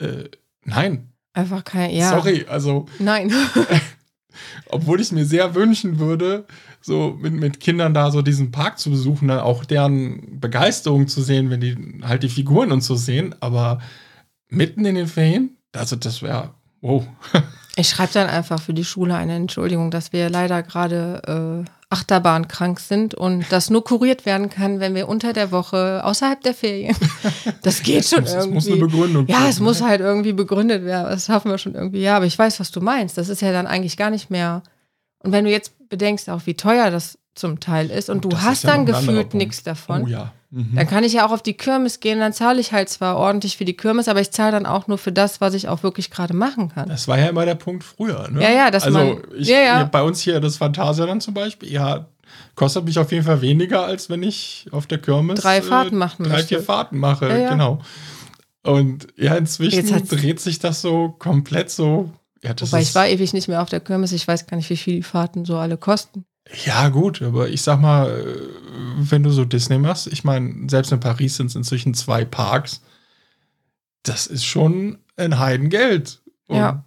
äh, nein, Einfach kein, ja. sorry, also Nein. obwohl ich es mir sehr wünschen würde, so mit, mit Kindern da so diesen Park zu besuchen, dann auch deren Begeisterung zu sehen, wenn die halt die Figuren und so sehen, aber mitten in den Ferien, also das wäre, wow. Ich schreibe dann einfach für die Schule eine Entschuldigung, dass wir leider gerade äh, Achterbahn krank sind und das nur kuriert werden kann, wenn wir unter der Woche außerhalb der Ferien. Das geht schon Es irgendwie. muss eine Begründung Ja, es muss halt irgendwie begründet werden. Das schaffen wir schon irgendwie. Ja, aber ich weiß, was du meinst. Das ist ja dann eigentlich gar nicht mehr. Und wenn du jetzt bedenkst, auch wie teuer das zum Teil ist und du Das hast ja dann gefühlt nichts davon, Oh ja. Mhm. dann kann ich ja auch auf die Kirmes gehen. Dann zahle ich halt zwar ordentlich für die Kirmes, aber ich zahle dann auch nur für das, was ich auch wirklich gerade machen kann. Das war ja immer der Punkt früher. Ne? Ja, ja, dass also man- ich, ja, ja. bei uns hier das Phantasialand zum Beispiel, ja, kostet mich auf jeden Fall weniger, als wenn ich auf der Kirmes Drei Fahrten machen drei, vier Fahrten mache, Ja, ja. genau. Und ja, inzwischen dreht sich das so komplett so. Ja, das Wobei ich war ewig nicht mehr auf der Kirmes. Ich weiß gar nicht, wie viel die Fahrten so alle kosten. Ja, gut, aber ich sag mal, äh, wenn du so Disney machst, ich meine, selbst in Paris sind es inzwischen zwei Parks. Das ist schon ein Heidengeld. Und Ja.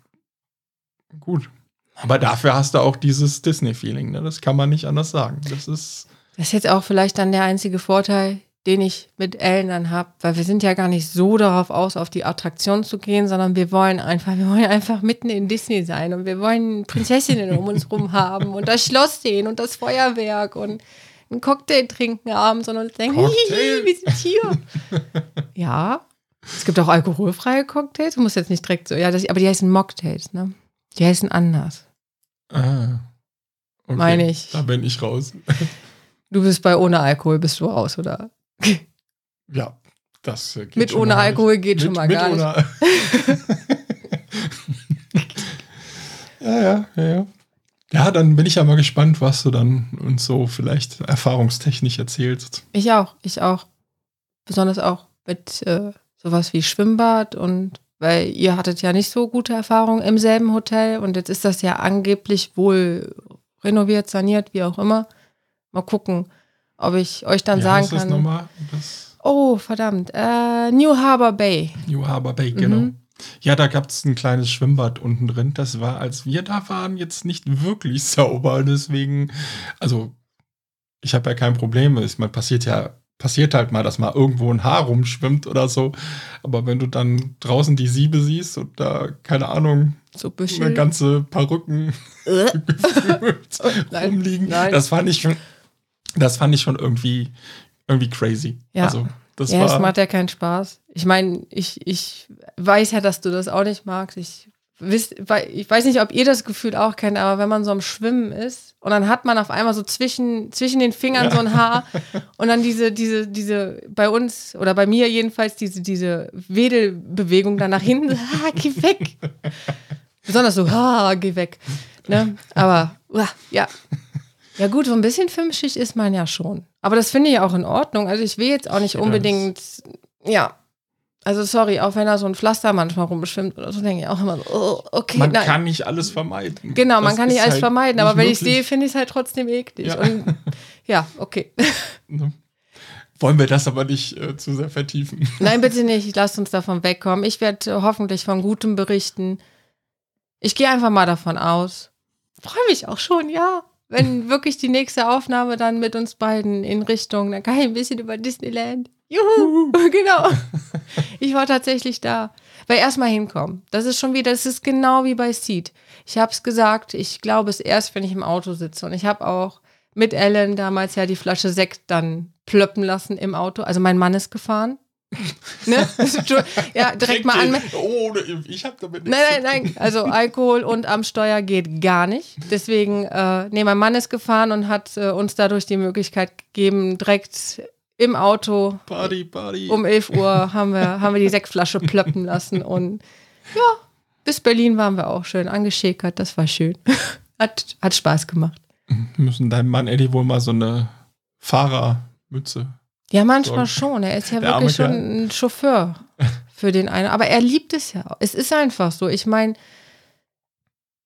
Gut. Aber dafür hast du auch dieses Disney-Feeling, ne? Das kann man nicht anders sagen. Das ist. Das ist jetzt auch vielleicht dann der einzige Vorteil, den ich mit Ellen dann habe, weil wir sind ja gar nicht so darauf aus, auf die Attraktion zu gehen, sondern wir wollen einfach, wir wollen einfach mitten in Disney sein und wir wollen Prinzessinnen um uns rum haben und das Schloss sehen und das Feuerwerk und einen Cocktail trinken abends und uns denken, hihi, wir sind hier. ja, es gibt auch alkoholfreie Cocktails, du musst jetzt nicht direkt so, ja, das, aber die heißen Mocktails, ne? Die heißen anders. Ah, okay. Meine ich. Da bin ich raus. Du bist bei ohne Alkohol, bist du raus, oder? Ja, das äh, geht Mit schon ohne mal Alkohol nicht. geht schon mal gar nicht. ja, ja, ja, ja. Ja, dann bin ich ja mal gespannt, was du dann uns so vielleicht erfahrungstechnisch erzählst. Ich auch, ich auch. Besonders auch mit äh, sowas wie Schwimmbad und weil ihr hattet ja nicht so gute Erfahrungen im selben Hotel und jetzt ist das ja angeblich wohl renoviert, saniert, wie auch immer. Mal gucken, ob ich euch dann Wie sagen heißt das kann. nochmal? Das Oh, verdammt. Äh, New Harbor Bay. New Harbor Bay, Mhm. genau. Ja, da gab es ein kleines Schwimmbad unten drin. Das war, als wir da waren, jetzt nicht wirklich sauber. Deswegen, also, ich habe ja kein Problem. Es passiert ja, passiert halt mal, dass mal irgendwo ein Haar rumschwimmt oder so. Aber wenn du dann draußen die Siebe siehst und da, keine Ahnung, So eine ganze Perücken Äh. rumliegen, nein. das fand ich schon, das fand ich schon irgendwie, irgendwie crazy. Ja. Also, das ja, es war. macht ja keinen Spaß. Ich meine, ich, ich weiß ja, dass du das auch nicht magst. Ich, wisst, ich weiß nicht, ob ihr das Gefühl auch kennt, aber wenn man so am Schwimmen ist und dann hat man auf einmal so zwischen, zwischen den Fingern so ein Haar und dann diese, diese, diese, bei uns oder bei mir jedenfalls, diese, diese Wedelbewegung dann nach hinten, ah, geh weg. Besonders so, ah, geh weg. Ne? Aber, ja. Ja, gut, so ein bisschen filmschig ist man ja schon. Aber das finde ich auch in Ordnung. Also, ich will jetzt auch nicht unbedingt, ja. Also, sorry, auch wenn da so ein Pflaster manchmal rumschwimmt oder so, denke ich auch immer so, oh, okay, man nein. kann nicht alles vermeiden. genau, man Das kann nicht alles halt vermeiden, nicht aber wenn ich sehe, finde ich es halt trotzdem eklig. Ja. Und ja, okay. Ne? Wollen wir das aber nicht äh, zu sehr vertiefen. Nein, bitte nicht. Lasst uns davon wegkommen. Ich werde äh, hoffentlich von Gutem berichten. Ich gehe einfach mal davon aus. Freue mich auch schon, ja. Wenn wirklich die nächste Aufnahme dann mit uns beiden in Richtung, dann kann ich ein bisschen über Disneyland. Juhu, genau. Ich war tatsächlich da. Weil erstmal hinkommen. Das ist schon wieder, das ist genau wie bei Seed. Ich habe es gesagt, ich glaube es erst, wenn ich im Auto sitze. Und ich habe auch mit Ellen damals ja die Flasche Sekt dann plöppen lassen im Auto. Also mein Mann ist gefahren. Ne? ja, direkt mal an. Oh, ich habe damit Nein, nein, nein. Also Alkohol und am Steuer geht gar nicht. Deswegen, äh, nee, mein Mann ist gefahren und hat äh, uns dadurch die Möglichkeit gegeben, direkt im Auto Party, Party. um 11 Uhr haben wir, haben wir die Sektflasche plöppen lassen und ja, bis Berlin waren wir auch schön angeschäkert. Das war schön. Hat, hat Spaß gemacht. Wir müssen deinem Mann Eddie wohl mal so eine Fahrermütze. Ja, manchmal schon. Er ist ja Der wirklich schon ein Chauffeur für den einen. Aber er liebt es ja. Es ist einfach so. Ich meine,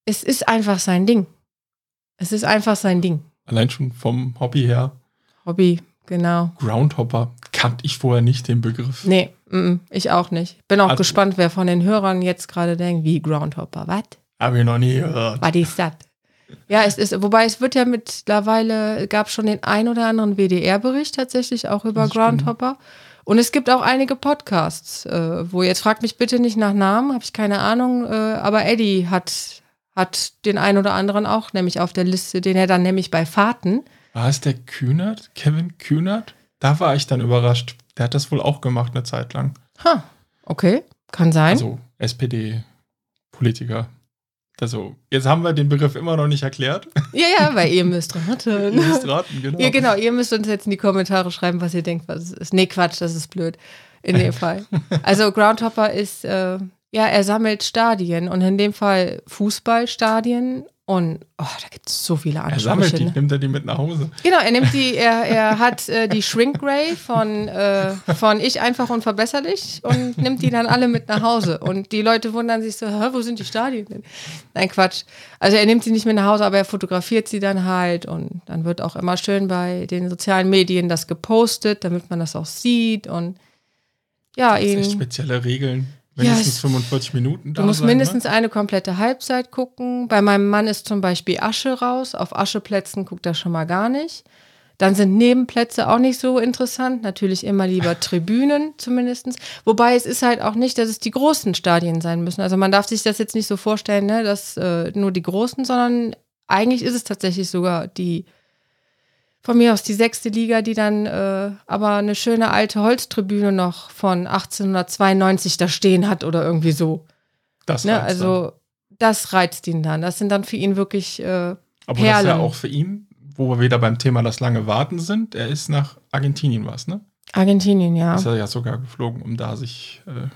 es ist einfach sein Ding. Es ist einfach sein Ding. Allein schon vom Hobby her. Hobby, genau. Groundhopper kannte ich vorher nicht den Begriff. Nee, mm, ich auch nicht. Bin auch Also- gespannt, wer von den Hörern jetzt gerade denkt, wie Groundhopper. Was? Habe ich noch nie gehört. Was ist das? Ja, es ist, wobei es wird ja mittlerweile, gab schon den ein oder anderen WDR-Bericht tatsächlich auch über. Groundhopper. Und es gibt auch einige Podcasts, äh, wo jetzt fragt mich bitte nicht nach Namen, habe ich keine Ahnung, äh, aber Eddie hat, hat den ein oder anderen auch nämlich auf der Liste, den er dann nämlich bei Fahrten. War es der Kühnert? Kevin Kühnert? Da war ich dann überrascht. Der hat das wohl auch gemacht eine Zeit lang. Ha, okay, kann sein. Also SPD-Politiker. Also, jetzt haben wir den Begriff immer noch nicht erklärt. ja, ja, weil ihr müsst Ihr raten. müsst raten, genau. Ja, genau, ihr müsst uns jetzt in die Kommentare schreiben, was ihr denkt, was es ist. Nee, Quatsch, das ist blöd. In dem Fall. Also Groundhopper ist, äh, ja, er sammelt Stadien und in dem Fall Fußballstadien und oh, da gibt es so viele Er sammelt Ansprüche. die, nimmt er die mit nach Hause. Genau, er nimmt die, er, er hat äh, die Shrink Ray von, äh, von Ich einfach und verbesserlich und nimmt die dann alle mit nach Hause. Und die Leute wundern sich so, Hä, wo sind die Stadien denn? Nein, Quatsch. Also er nimmt sie nicht mit nach Hause, aber er fotografiert sie dann halt und dann wird auch immer schön bei den sozialen Medien das gepostet, damit man das auch sieht und ja, Das ist echt spezielle Regeln. Ja, Mindestens es- 45 Minuten da Du musst sein, mindestens Ne? eine komplette Halbzeit gucken. Bei meinem Mann ist zum Beispiel Asche raus. Auf Ascheplätzen guckt er schon mal gar nicht. Dann sind Nebenplätze auch nicht so interessant. Natürlich immer lieber Tribünen zumindest. Wobei es ist halt auch nicht, dass es die großen Stadien sein müssen. Also man darf sich das jetzt nicht so vorstellen, ne, dass äh, nur die großen, sondern eigentlich ist es tatsächlich sogar die von mir aus die sechste Liga, die dann äh, aber eine schöne alte Holztribüne noch von 1892 da stehen hat oder irgendwie so. Das Ne, also das reizt ihn dann. Das sind dann für ihn wirklich, äh, dann. Aber das ist ja Perlen. auch für ihn, wo wir wieder beim Thema das lange Warten sind. Er ist nach Argentinien was, ne? Argentinien, ja. Ist er ja sogar geflogen, um da sich. Äh,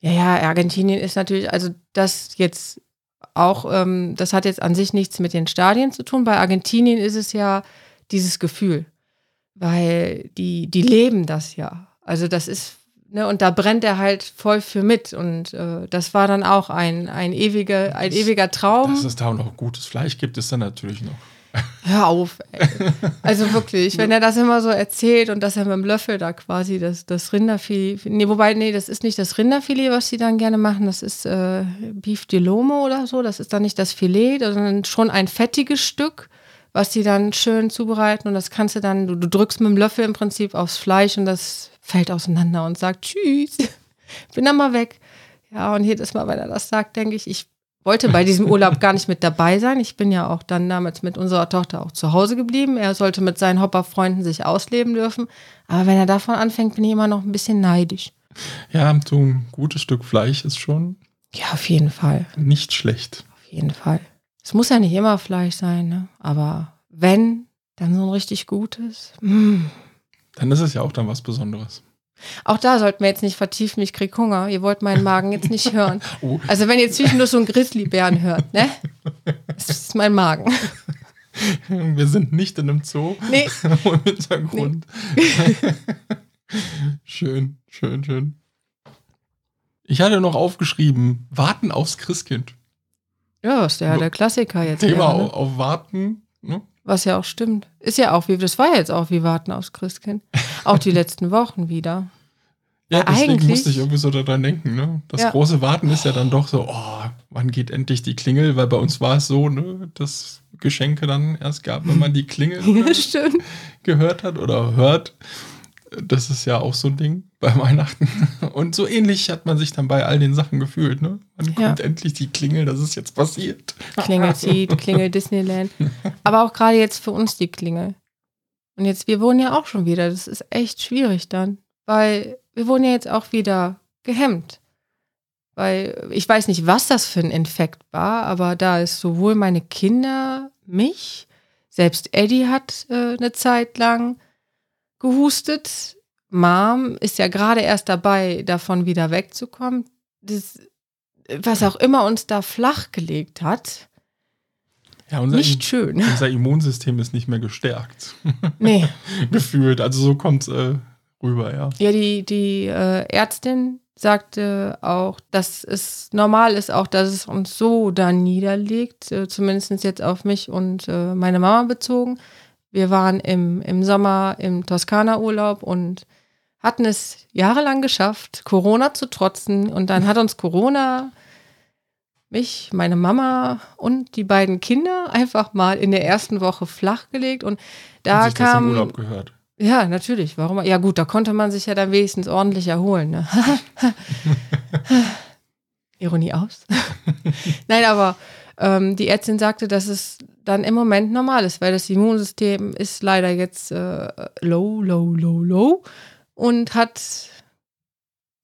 Ja, ja, Argentinien ist natürlich, also das jetzt auch, ähm, das hat jetzt an sich nichts mit den Stadien zu tun. Bei Argentinien ist es ja dieses Gefühl, weil die, die leben das ja. Also das ist, ne, und da brennt er halt voll für mit. Und äh, das war dann auch ein, ein, ewiger, ein Das- ewiger Traum. dass es da auch noch gutes Fleisch gibt, ist dann natürlich noch. Hör auf, ey. Also wirklich, wenn er das immer so erzählt und dass er mit dem Löffel da quasi das, das Rinderfilet, nee, wobei, nee, das ist nicht das Rinderfilet, was sie dann gerne machen, das ist äh, Beef de Lomo oder so, das ist dann nicht das Filet, sondern schon ein fettiges Stück, was sie dann schön zubereiten und das kannst du dann, du, du drückst mit dem Löffel im Prinzip aufs Fleisch und das fällt auseinander und sagt Tschüss, bin dann mal weg. Ja, und jedes Mal, wenn er das sagt, denke ich, ich wollte bei diesem Urlaub gar nicht mit dabei sein. Ich bin ja auch dann damals mit unserer Tochter auch zu Hause geblieben. Er sollte mit seinen Hopperfreunden sich ausleben dürfen. Aber wenn er davon anfängt, bin ich immer noch ein bisschen neidisch. Ja, so ein gutes Stück Fleisch ist schon Ja, auf jeden Fall. nicht schlecht. Auf jeden Fall. Es muss ja nicht immer Fleisch sein, ne? Aber wenn, dann so ein richtig gutes. Mm. Dann ist es ja auch dann was Besonderes. Auch da sollten wir jetzt nicht vertiefen, ich krieg Hunger. Ihr wollt meinen Magen jetzt nicht hören. Oh. Also wenn ihr zwischendurch so einen Grizzlybären hört, ne? Das ist mein Magen. Wir sind nicht in einem Zoo Nee. im Hintergrund. schön, schön, schön. Ich hatte noch aufgeschrieben, warten aufs Christkind. Ja, ist ja der Klassiker jetzt. Thema eher, ne? auf, Warten. Ne? Was ja auch stimmt. Ist ja auch wie, das war jetzt auch wie Warten aufs Christkind. Auch die letzten Wochen wieder. Ja, deswegen eigentlich- musste ich irgendwie so daran denken. Ne? Das Ja. große Warten ist ja dann doch so, oh, wann geht endlich die Klingel? Weil bei uns war es so, ne, dass Geschenke dann erst gab, wenn man die Klingel Ja, gehört hat oder hört. Das ist ja auch so ein Ding bei Weihnachten. Und so ähnlich hat man sich dann bei all den Sachen gefühlt. Ne? Wann Ja. kommt endlich die Klingel, dass es jetzt passiert? Klingel zieht, Klingel Disneyland. Aber auch gerade jetzt für uns die Klingel. Und jetzt, wir wohnen ja auch schon wieder. Das ist echt schwierig dann. weil wir wurden ja jetzt auch wieder gehemmt. Weil ich weiß nicht, was das für ein Infekt war, aber da ist sowohl meine Kinder, mich, selbst Eddie hat äh, eine Zeit lang gehustet. Mom ist ja gerade erst dabei, davon wieder wegzukommen. Das, was auch immer uns da flachgelegt hat, Ja, unser, nicht schön. unser Immunsystem ist nicht mehr gestärkt. Nee. Gefühlt. Also so kommt äh, rüber, ja. Ja, die, die äh, Ärztin sagte auch, dass es normal ist, auch dass es uns so da niederlegt, äh, zumindest jetzt auf mich und äh, meine Mama bezogen. Wir waren im, im Sommer im Toskana-Urlaub und hatten es jahrelang geschafft, Corona zu trotzen. Und dann hat uns Corona, mich, meine Mama und die beiden Kinder einfach mal in der ersten Woche flachgelegt. Und da Hat sich das im kam. Urlaub gehört. Ja, natürlich. Warum? Ja, gut, da konnte man sich ja dann wenigstens ordentlich erholen. Ne? Ironie aus. Nein, aber ähm, die Ärztin sagte, dass es dann im Moment normal ist, weil das Immunsystem ist leider jetzt äh, low, low, low, low und hat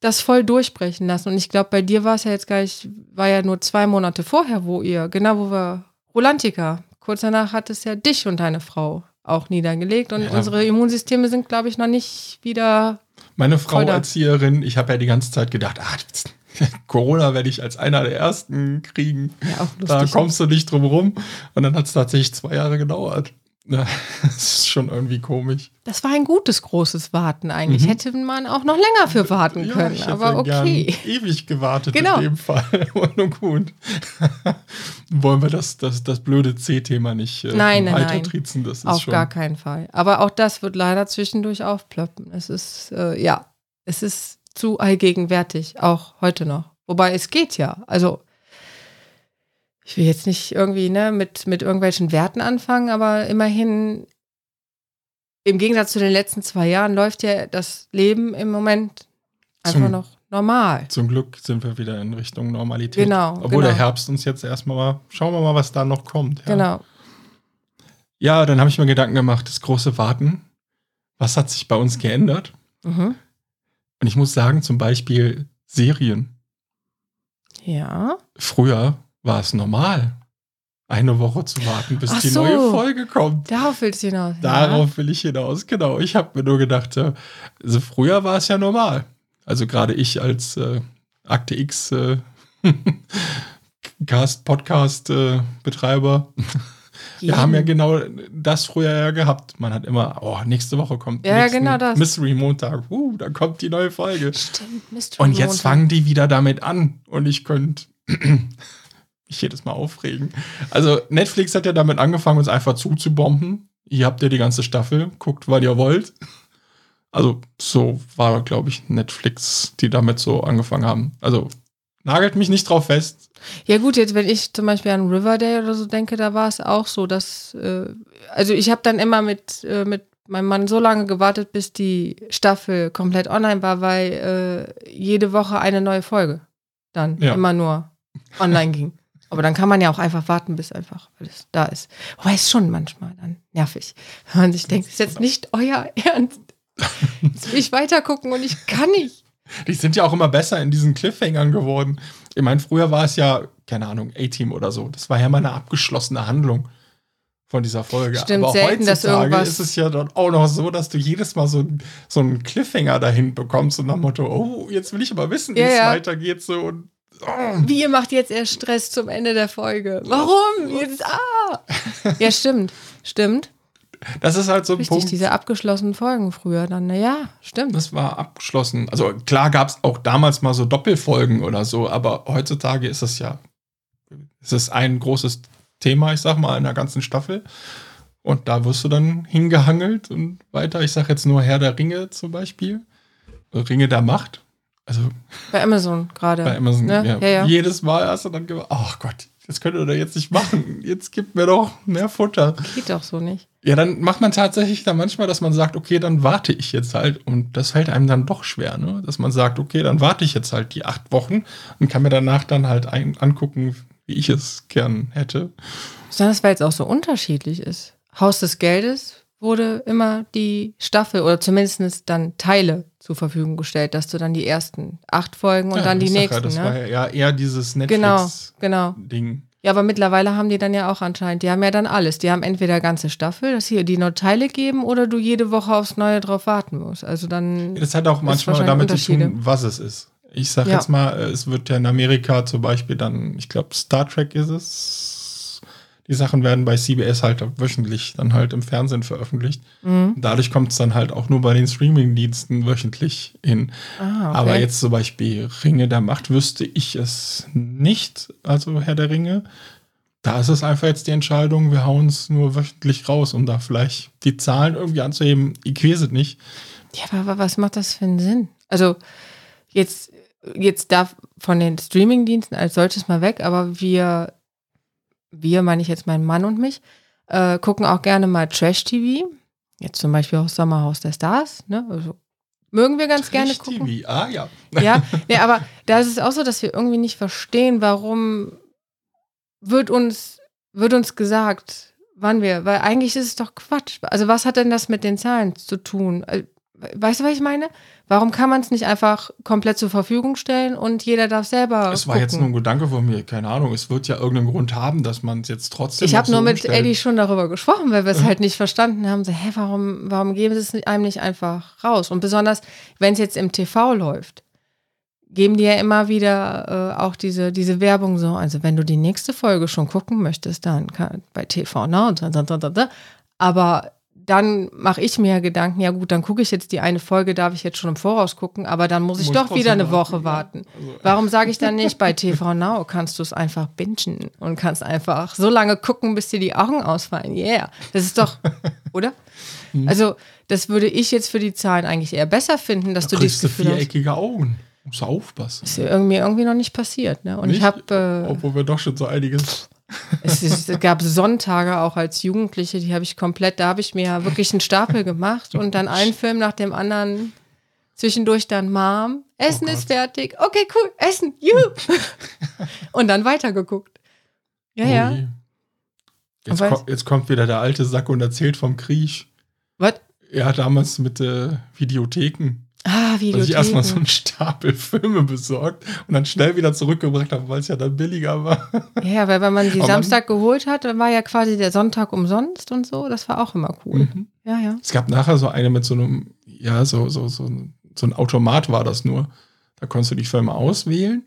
das voll durchbrechen lassen. Und ich glaube, bei dir war es ja jetzt gar nicht, war ja nur zwei Monate vorher, wo ihr, genau wo wir, Rolantica, kurz danach hat es ja dich und deine Frau auch niedergelegt und Ja. unsere Immunsysteme sind, glaube ich, noch nicht wieder. Meine Frau Voll. Erzieherin, ich habe ja die ganze Zeit gedacht, ah, Corona werde ich als einer der ersten kriegen. Ja, auch Da kommst du nicht drum rum. Und dann hat es tatsächlich zwei Jahre gedauert. Ja, Das ist schon irgendwie komisch. Das war ein gutes, großes Warten eigentlich. Mhm. Hätte man auch noch länger für warten können, ich hätte aber okay. ewig gewartet Genau. in dem Fall. Nun gut. Wollen wir das, das, das blöde C-Thema nicht äh, Nein, nein, weiter nein. trizen? Das ist Auf schon, gar keinen Fall. Aber auch das wird leider zwischendurch aufplöppen. Es ist, äh, ja, es ist zu allgegenwärtig, auch heute noch. Wobei es geht ja. Also, ich will jetzt nicht irgendwie ne, mit, mit irgendwelchen Werten anfangen, aber immerhin, im Gegensatz zu den letzten zwei Jahren, läuft ja das Leben im Moment einfach Zum- noch normal. Zum Glück sind wir wieder in Richtung Normalität. Genau, Obwohl genau. der Herbst uns jetzt erstmal mal, schauen wir mal, was da noch kommt. Ja. Genau. Ja, dann habe ich mir Gedanken gemacht, das große Warten. Was hat sich bei uns geändert? Mhm. Und ich muss sagen, zum Beispiel Serien. Ja. Früher war es normal, eine Woche zu warten, bis Ach die so. neue Folge kommt. Darauf willst du hinaus. Darauf will ich hinaus, genau. Ich habe mir nur gedacht, also früher war es ja normal. Also gerade ich als äh, Akte X äh, Cast Podcast äh, Betreiber, wir haben ja genau das früher ja gehabt. Man hat immer, oh, nächste Woche kommt Ja, genau das. Mystery Montag, uh, da kommt die neue Folge. Ja. Stimmt, Mystery Und jetzt Montag. fangen die wieder damit an und ich könnte mich jedes Mal aufregen. Also Netflix hat ja damit angefangen, uns einfach zuzubomben. Hier habt ihr die ganze Staffel, guckt, was ihr wollt. Also so war, glaube ich, Netflix, die damit so angefangen haben. Also nagelt mich nicht drauf fest. Ja gut, jetzt wenn ich zum Beispiel an Riverdale oder so denke, da war es auch so, dass, äh, also ich habe dann immer mit, äh, mit meinem Mann so lange gewartet, bis die Staffel komplett online war, weil äh, jede Woche eine neue Folge dann Ja. immer nur online ging. Aber dann kann man ja auch einfach warten, bis einfach alles da ist. Wobei es schon manchmal dann nervig, wenn man sich denkt, das ist jetzt nicht euer Ernst. Jetzt will ich weitergucken und ich kann nicht. Die sind ja auch immer besser in diesen Cliffhangern geworden. Ich meine, früher war es ja, keine Ahnung, A-Team oder so. Das war ja mal eine abgeschlossene Handlung von dieser Folge. Stimmt, Aber selten, heutzutage ist es ja dann auch noch so, dass du jedes Mal so, so einen Cliffhanger dahin bekommst und nach Motto, oh, jetzt will ich aber wissen, wie Ja, es ja. weitergeht. So und oh. Wie ihr macht jetzt erst Stress zum Ende der Folge? Warum? Jetzt, ah! Ja, stimmt. Stimmt. Das ist halt so ein Richtig, Punkt. diese abgeschlossenen Folgen früher dann. Na ja, stimmt. Das war abgeschlossen. Also klar gab es auch damals mal so Doppelfolgen oder so, aber heutzutage ist es ja, es ist ein großes Thema, ich sag mal, in der ganzen Staffel. Und da wirst du dann hingehangelt und weiter. Ich sag jetzt nur Herr der Ringe zum Beispiel. Ringe der Macht. Also Bei Amazon gerade. bei Amazon, Ne? ja, Ja, ja. jedes Mal hast du dann gemacht, ach Gott, das könnt ihr doch jetzt nicht machen. Jetzt gibt mir doch mehr Futter. Geht doch so nicht. Ja, dann macht man tatsächlich dann manchmal, dass man sagt, okay, dann warte ich jetzt halt. Und das fällt einem dann doch schwer, ne? Dass man sagt, okay, dann warte ich jetzt halt die acht Wochen und kann mir danach dann halt ein, angucken, wie ich es gern hätte. Besonders weil es auch so unterschiedlich ist. Haus des Geldes wurde immer die Staffel oder zumindest dann Teile zur Verfügung gestellt, dass du dann die ersten acht Folgen und Ja, dann die nächsten. Ja, das ne? war ja eher- dieses genau, Netflix-Ding. genau. Ja, aber mittlerweile haben die dann ja auch anscheinend, die haben ja dann alles. Die haben entweder ganze Staffel, dass sie die nur Teile geben oder du jede Woche aufs Neue drauf warten musst. Also dann. Das hat auch manchmal damit zu tun, was es ist. Ich sag Ja. jetzt mal, äh, es wird ja in Amerika zum Beispiel dann, ich glaube, Star Trek ist es. Die Sachen werden bei CBS halt wöchentlich dann halt im Fernsehen veröffentlicht. Mhm. Dadurch kommt es dann halt auch nur bei den Streaming-Diensten wöchentlich hin. Ah, okay. Aber jetzt zum Beispiel Ringe der Macht wüsste ich es nicht, also Herr der Ringe. Da ist es einfach jetzt die Entscheidung, wir hauen es nur wöchentlich raus, um da vielleicht die Zahlen irgendwie anzuheben. Ich weiß es nicht. Ja, aber, was macht das für einen Sinn? Also jetzt, jetzt darf von den Streamingdiensten als solches mal weg, aber wir, wir meine ich jetzt mein Mann und mich, äh, gucken auch gerne mal Trash-TV. Jetzt zum Beispiel auch Sommerhaus der Stars. Ne? Also, mögen wir ganz gerne gucken. TV. Ah ja. Ja, nee, aber da ist es auch so, dass wir irgendwie nicht verstehen, warum wird uns, wird uns gesagt, wann wir, weil eigentlich ist es doch Quatsch. Also was hat denn das mit den Zahlen zu tun? Weißt du, was ich meine? Warum kann man es nicht einfach komplett zur Verfügung stellen und jeder darf selber Es war gucken? jetzt nur ein Gedanke von mir, keine Ahnung. Es wird ja irgendeinen Grund haben, dass man es jetzt trotzdem. ich habe so nur mit umstellt. Eddie schon darüber gesprochen, weil wir es halt nicht verstanden haben. So, hä, warum, warum geben sie es einem nicht einfach raus? Und besonders, wenn es jetzt im TV läuft, geben die ja immer wieder äh, auch diese, diese Werbung so. Also, wenn du die nächste Folge schon gucken möchtest, dann kann, bei TV Now und da, da, da, da. Aber dann mache ich mir Gedanken, ja gut, dann gucke ich jetzt die eine Folge, darf ich jetzt schon im Voraus gucken, aber dann muss ich Muss doch wieder eine Woche ja. warten. Also- Warum sage ich dann nicht, bei TV Now kannst du es einfach bingen und kannst einfach so lange gucken, bis dir die Augen ausfallen. Yeah. Das ist doch, oder? Hm. Also, das würde ich jetzt für die Zahlen eigentlich eher besser finden, dass Da du dieses Gefühl hast. viereckige Augen. Musst du aufpassen. Ist ja irgendwie, irgendwie noch nicht passiert. Ne? Und ich Nicht? habe, äh, Obwohl wir doch schon so einiges. Es, ist, es gab Sonntage auch als Jugendliche, die habe ich komplett, da habe ich mir wirklich einen Stapel gemacht und dann einen Film nach dem anderen. Zwischendurch dann Mom, Essen Oh ist fertig. Okay, cool, Essen, juhu. und dann weitergeguckt. Ja, ja. Ui. Jetzt, ko jetzt kommt wieder der alte Sack und erzählt vom Krieg. Was? Ja, damals mit äh, Videotheken. Ah, Dass ich erstmal so Videotheken. einen Stapel Filme besorgt und dann schnell wieder zurückgebracht habe, weil es ja dann billiger war. Ja, weil wenn man die Aber man- Samstag geholt hat, dann war ja quasi der Sonntag umsonst und so. Das war auch immer cool. Mhm. Ja, ja. Es gab nachher so eine mit so einem, ja, so, so, so, ein- so ein Automat war das nur. Da konntest du die Filme auswählen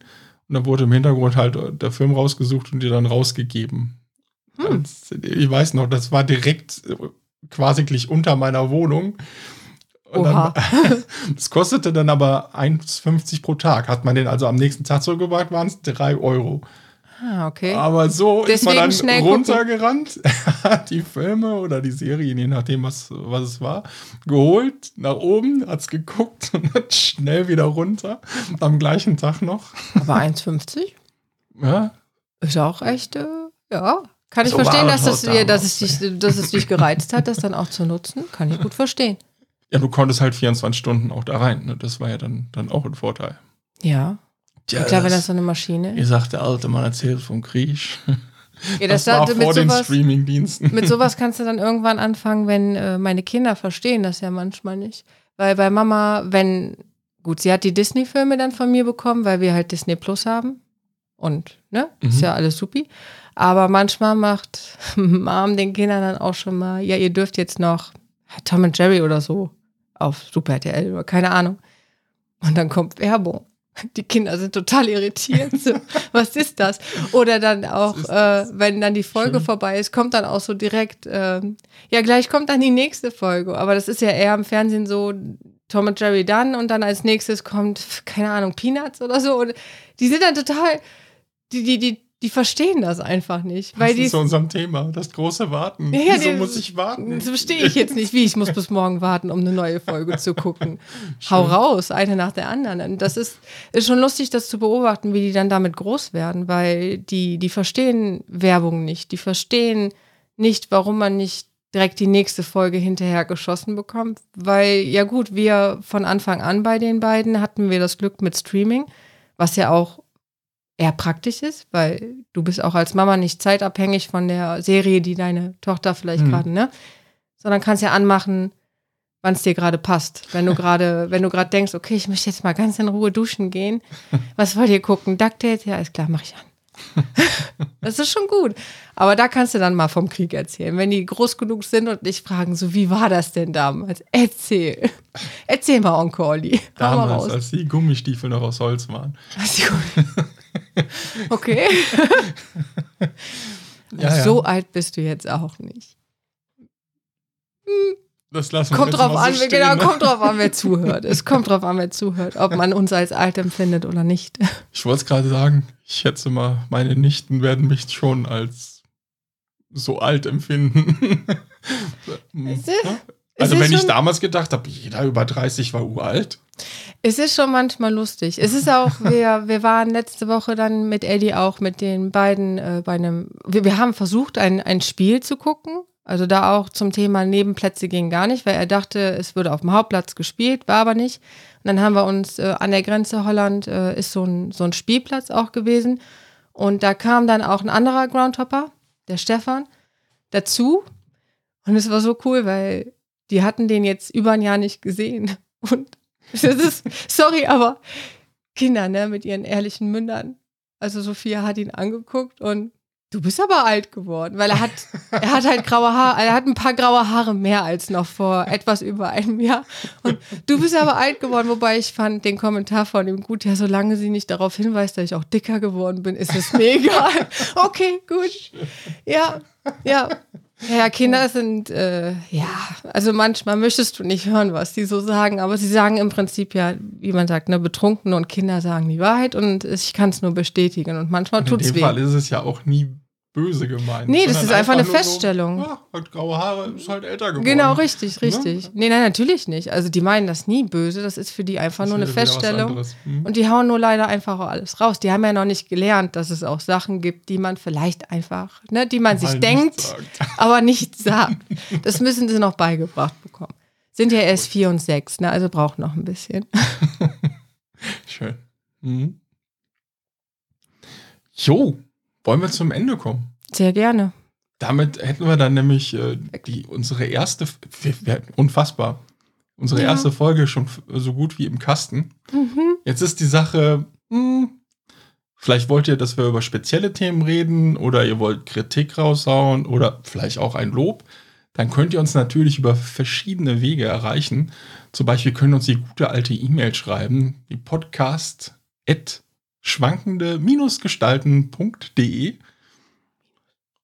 und dann wurde im Hintergrund halt der Film rausgesucht und dir dann rausgegeben. Hm. Das, ich weiß noch, das war direkt quasi gleich unter meiner Wohnung. Und Oha. das kostete dann aber 1,50 pro Tag. Hat man den also am nächsten Tag zurückgebracht, waren es 3 Euro. Ah, okay. Aber so ist man Deswegen dann runtergerannt, hat die Filme oder die Serien, je nachdem, was, was es war, geholt, nach oben, hat's geguckt und dann schnell wieder runter. Am gleichen Tag noch. Aber 1,50 Ja, ist auch echt, äh, ja. Kann ich So verstehen, dass, das dass, es dich, dass es dich gereizt hat, das dann auch zu nutzen. Kann ich gut verstehen. Ja, du konntest halt 24 Stunden auch da rein. Ne? Das war ja dann, dann auch ein Vorteil. Ja. Tja, Klar, wenn das das, so eine Maschine ist. sagt der alte Mann, erzählt vom Krieg. Ja, Das, das, war vor mit den sowas, Streamingdiensten. mit sowas kannst du dann irgendwann anfangen, wenn äh, meine Kinder verstehen das ja manchmal nicht. Weil bei Mama, wenn, gut, sie hat die Disney-Filme dann von mir bekommen, weil wir halt Disney Plus haben. Und, ne, ist Mhm. ja alles supi. Aber manchmal macht Mom den Kindern dann auch schon mal, ja, ihr dürft jetzt noch Tom und Jerry oder so auf Super RTL oder keine Ahnung. Und dann kommt Werbung. Die Kinder sind total irritiert. So, was ist das? Oder dann auch, äh, wenn dann die Folge Schön. vorbei ist, kommt dann auch so direkt, ähm, ja, gleich kommt dann die nächste Folge. Aber das ist ja eher im Fernsehen so, Tom und Jerry dann und dann als nächstes kommt, keine Ahnung, Peanuts oder so. Und die sind dann total, die, die, die, die verstehen das einfach nicht. Weil das die ist zu unserem Thema, das große Warten. Ja, ja, Wieso die- muss ich warten? Das verstehe ich jetzt nicht, wie ich muss bis morgen warten, um eine neue Folge zu gucken. Hau raus, eine nach der anderen. Und das ist, ist schon lustig, das zu beobachten, wie die dann damit groß werden, weil die, die verstehen Werbung nicht. Die verstehen nicht, warum man nicht direkt die nächste Folge hinterher geschossen bekommt. Weil, ja gut, wir von Anfang an bei den beiden hatten wir das Glück mit Streaming, was ja auch eher praktisch ist, weil du bist auch als Mama nicht zeitabhängig von der Serie, die deine Tochter vielleicht Mhm. gerade, ne? sondern kannst ja anmachen, wann es dir gerade passt. Wenn du gerade, wenn du gerade denkst, okay, ich möchte jetzt mal ganz in Ruhe duschen gehen. Was wollt ihr gucken? DuckTales? Ja, ist klar, mach ich an. das ist schon gut. Aber da kannst du dann mal vom Krieg erzählen. Wenn die groß genug sind und dich fragen, so wie war das denn damals? Erzähl. Erzähl mal, Onkel Olli. Damals, als die Gummistiefel noch aus Holz waren. Okay. Ja, ja. So alt bist du jetzt auch nicht. Das lassen Kommt drauf mal so an, wer- stehen, genau, ne? kommt drauf an, wer zuhört. Es kommt drauf an, wer zuhört, ob man uns als alt empfindet oder nicht. Ich wollte es gerade sagen, ich schätze mal, meine Nichten werden mich schon als so alt empfinden. Ist- Ja? es also wenn ich damals gedacht habe, jeder über 30 war uralt. Es ist schon manchmal lustig. Es ist auch, wir, wir waren letzte Woche dann mit Eddie auch mit den beiden äh, bei einem, wir, wir haben versucht, ein, ein Spiel zu gucken. Also da auch zum Thema Nebenplätze ging gar nicht, weil er dachte, es würde auf dem Hauptplatz gespielt, war aber nicht. Und dann haben wir uns äh, an der Grenze Holland äh, ist so ein, so ein Spielplatz auch gewesen. Und da kam dann auch ein anderer Groundhopper, der Stefan, dazu. Und es war so cool, weil die hatten den jetzt über ein Jahr nicht gesehen. Und das ist, sorry, aber Kinder, ne, mit ihren ehrlichen Mündern. Also Sophia hat ihn angeguckt und du bist aber alt geworden, weil er hat, er hat halt graue Haare, er hat ein paar graue Haare mehr als noch vor etwas über einem Jahr. Und du bist aber alt geworden, wobei ich fand den Kommentar von ihm gut, ja, solange sie nicht darauf hinweist, dass ich auch dicker geworden bin, ist es mir egal. Okay, gut. Ja, ja. Ja, Kinder sind, äh, ja, also manchmal möchtest du nicht hören, was die so sagen, aber sie sagen im Prinzip ja, wie man sagt, ne, Betrunkene und Kinder sagen die Wahrheit und ich kann es nur bestätigen und manchmal Und in tut's dem weh. Fall ist es ja auch nie böse gemeint. Nee, das ist einfach eine nur so, Feststellung. ja, hat graue Haare, ist halt älter geworden. Genau, richtig, Ne? richtig. Nee, nein, natürlich nicht. Also die meinen das nie böse, das ist für die einfach Das nur eine Feststellung. Hm. Und die hauen nur leider einfach alles raus. Die haben ja noch nicht gelernt, dass es auch Sachen gibt, die man vielleicht einfach, ne, die man Mal sich denkt, sagt. aber nicht sagt. Das müssen sie noch beigebracht bekommen. Sind ja erst vier und sechs, ne? Also braucht noch ein bisschen. Schön. Mhm. Jo, wollen wir zum Ende kommen? Sehr gerne. Damit hätten wir dann nämlich äh, die, unsere erste, unfassbar, unsere Ja. erste Folge schon so gut wie im Kasten. Mhm. Jetzt ist die Sache, hm, vielleicht wollt ihr, dass wir über spezielle Themen reden oder ihr wollt Kritik raushauen oder vielleicht auch ein Lob. Dann könnt ihr uns natürlich über verschiedene Wege erreichen. Zum Beispiel können uns die gute alte E-Mail schreiben, die podcast schwankende-gestalten.de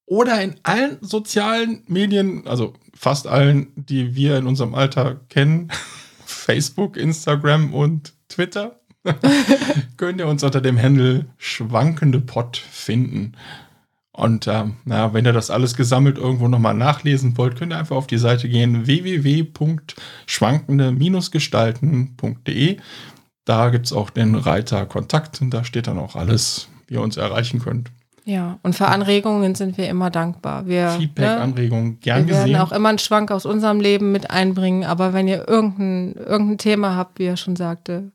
oder in allen sozialen Medien, also fast allen, die wir in unserem Alter kennen, Facebook, Instagram und Twitter, könnt ihr uns unter dem Handle schwankende Pott finden. Und ähm, naja, wenn ihr das alles gesammelt irgendwo nochmal nachlesen wollt, könnt ihr einfach auf die Seite gehen www.schwankende-gestalten.de. Da gibt es auch den Reiter Kontakt und da steht dann auch alles, wie ihr uns erreichen könnt. Ja, und für Anregungen sind wir immer dankbar. Wir, Feedback, ne, Anregungen, gern wir werden gesehen. auch immer einen Schwank aus unserem Leben mit einbringen, aber wenn ihr irgendein, irgendein Thema habt, wie er schon sagte,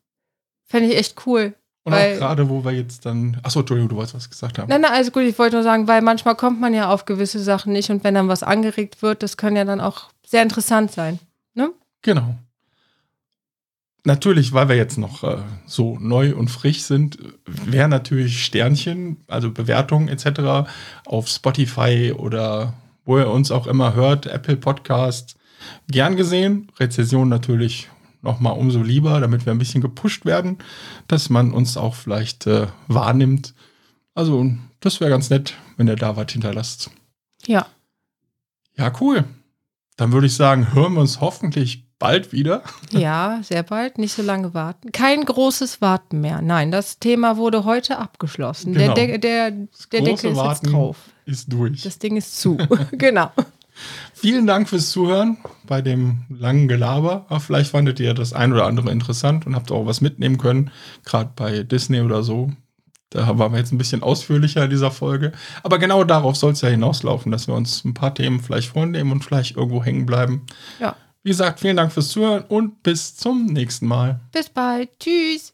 fände ich echt cool. und weil- auch gerade, wo wir jetzt dann. Achso, Entschuldigung, du wolltest was gesagt haben. Nein, nein, alles gut. Ich wollte nur sagen, weil manchmal kommt man ja auf gewisse Sachen nicht und wenn dann was angeregt wird, das kann ja dann auch sehr interessant sein. Genau. Natürlich, weil wir jetzt noch äh, so neu und frisch sind, wäre natürlich Sternchen, also Bewertungen etc. auf Spotify oder wo ihr uns auch immer hört, Apple Podcast, gern gesehen. Rezession natürlich nochmal umso lieber, damit wir ein bisschen gepusht werden, dass man uns auch vielleicht äh, wahrnimmt. Also, das wäre ganz nett, wenn ihr da was hinterlasst. Ja. Ja, cool. Dann würde ich sagen, hören wir uns hoffentlich bald wieder. Ja, sehr bald. Nicht so lange warten. Kein großes Warten mehr. Nein, das Thema wurde heute abgeschlossen. Genau. Der, der, der, der große Deckel ist Warten jetzt drauf. Ist durch. Das Ding ist zu. genau. Vielen Dank fürs Zuhören bei dem langen Gelaber. Aber vielleicht fandet ihr das ein oder andere interessant und habt auch was mitnehmen können, gerade bei Disney oder so. Da waren wir jetzt ein bisschen ausführlicher in dieser Folge. Aber genau darauf soll es ja hinauslaufen, dass wir uns ein paar Themen vielleicht vornehmen und vielleicht irgendwo hängen bleiben. Ja. Wie gesagt, vielen Dank fürs Zuhören und bis zum nächsten Mal. Bis bald. Tschüss.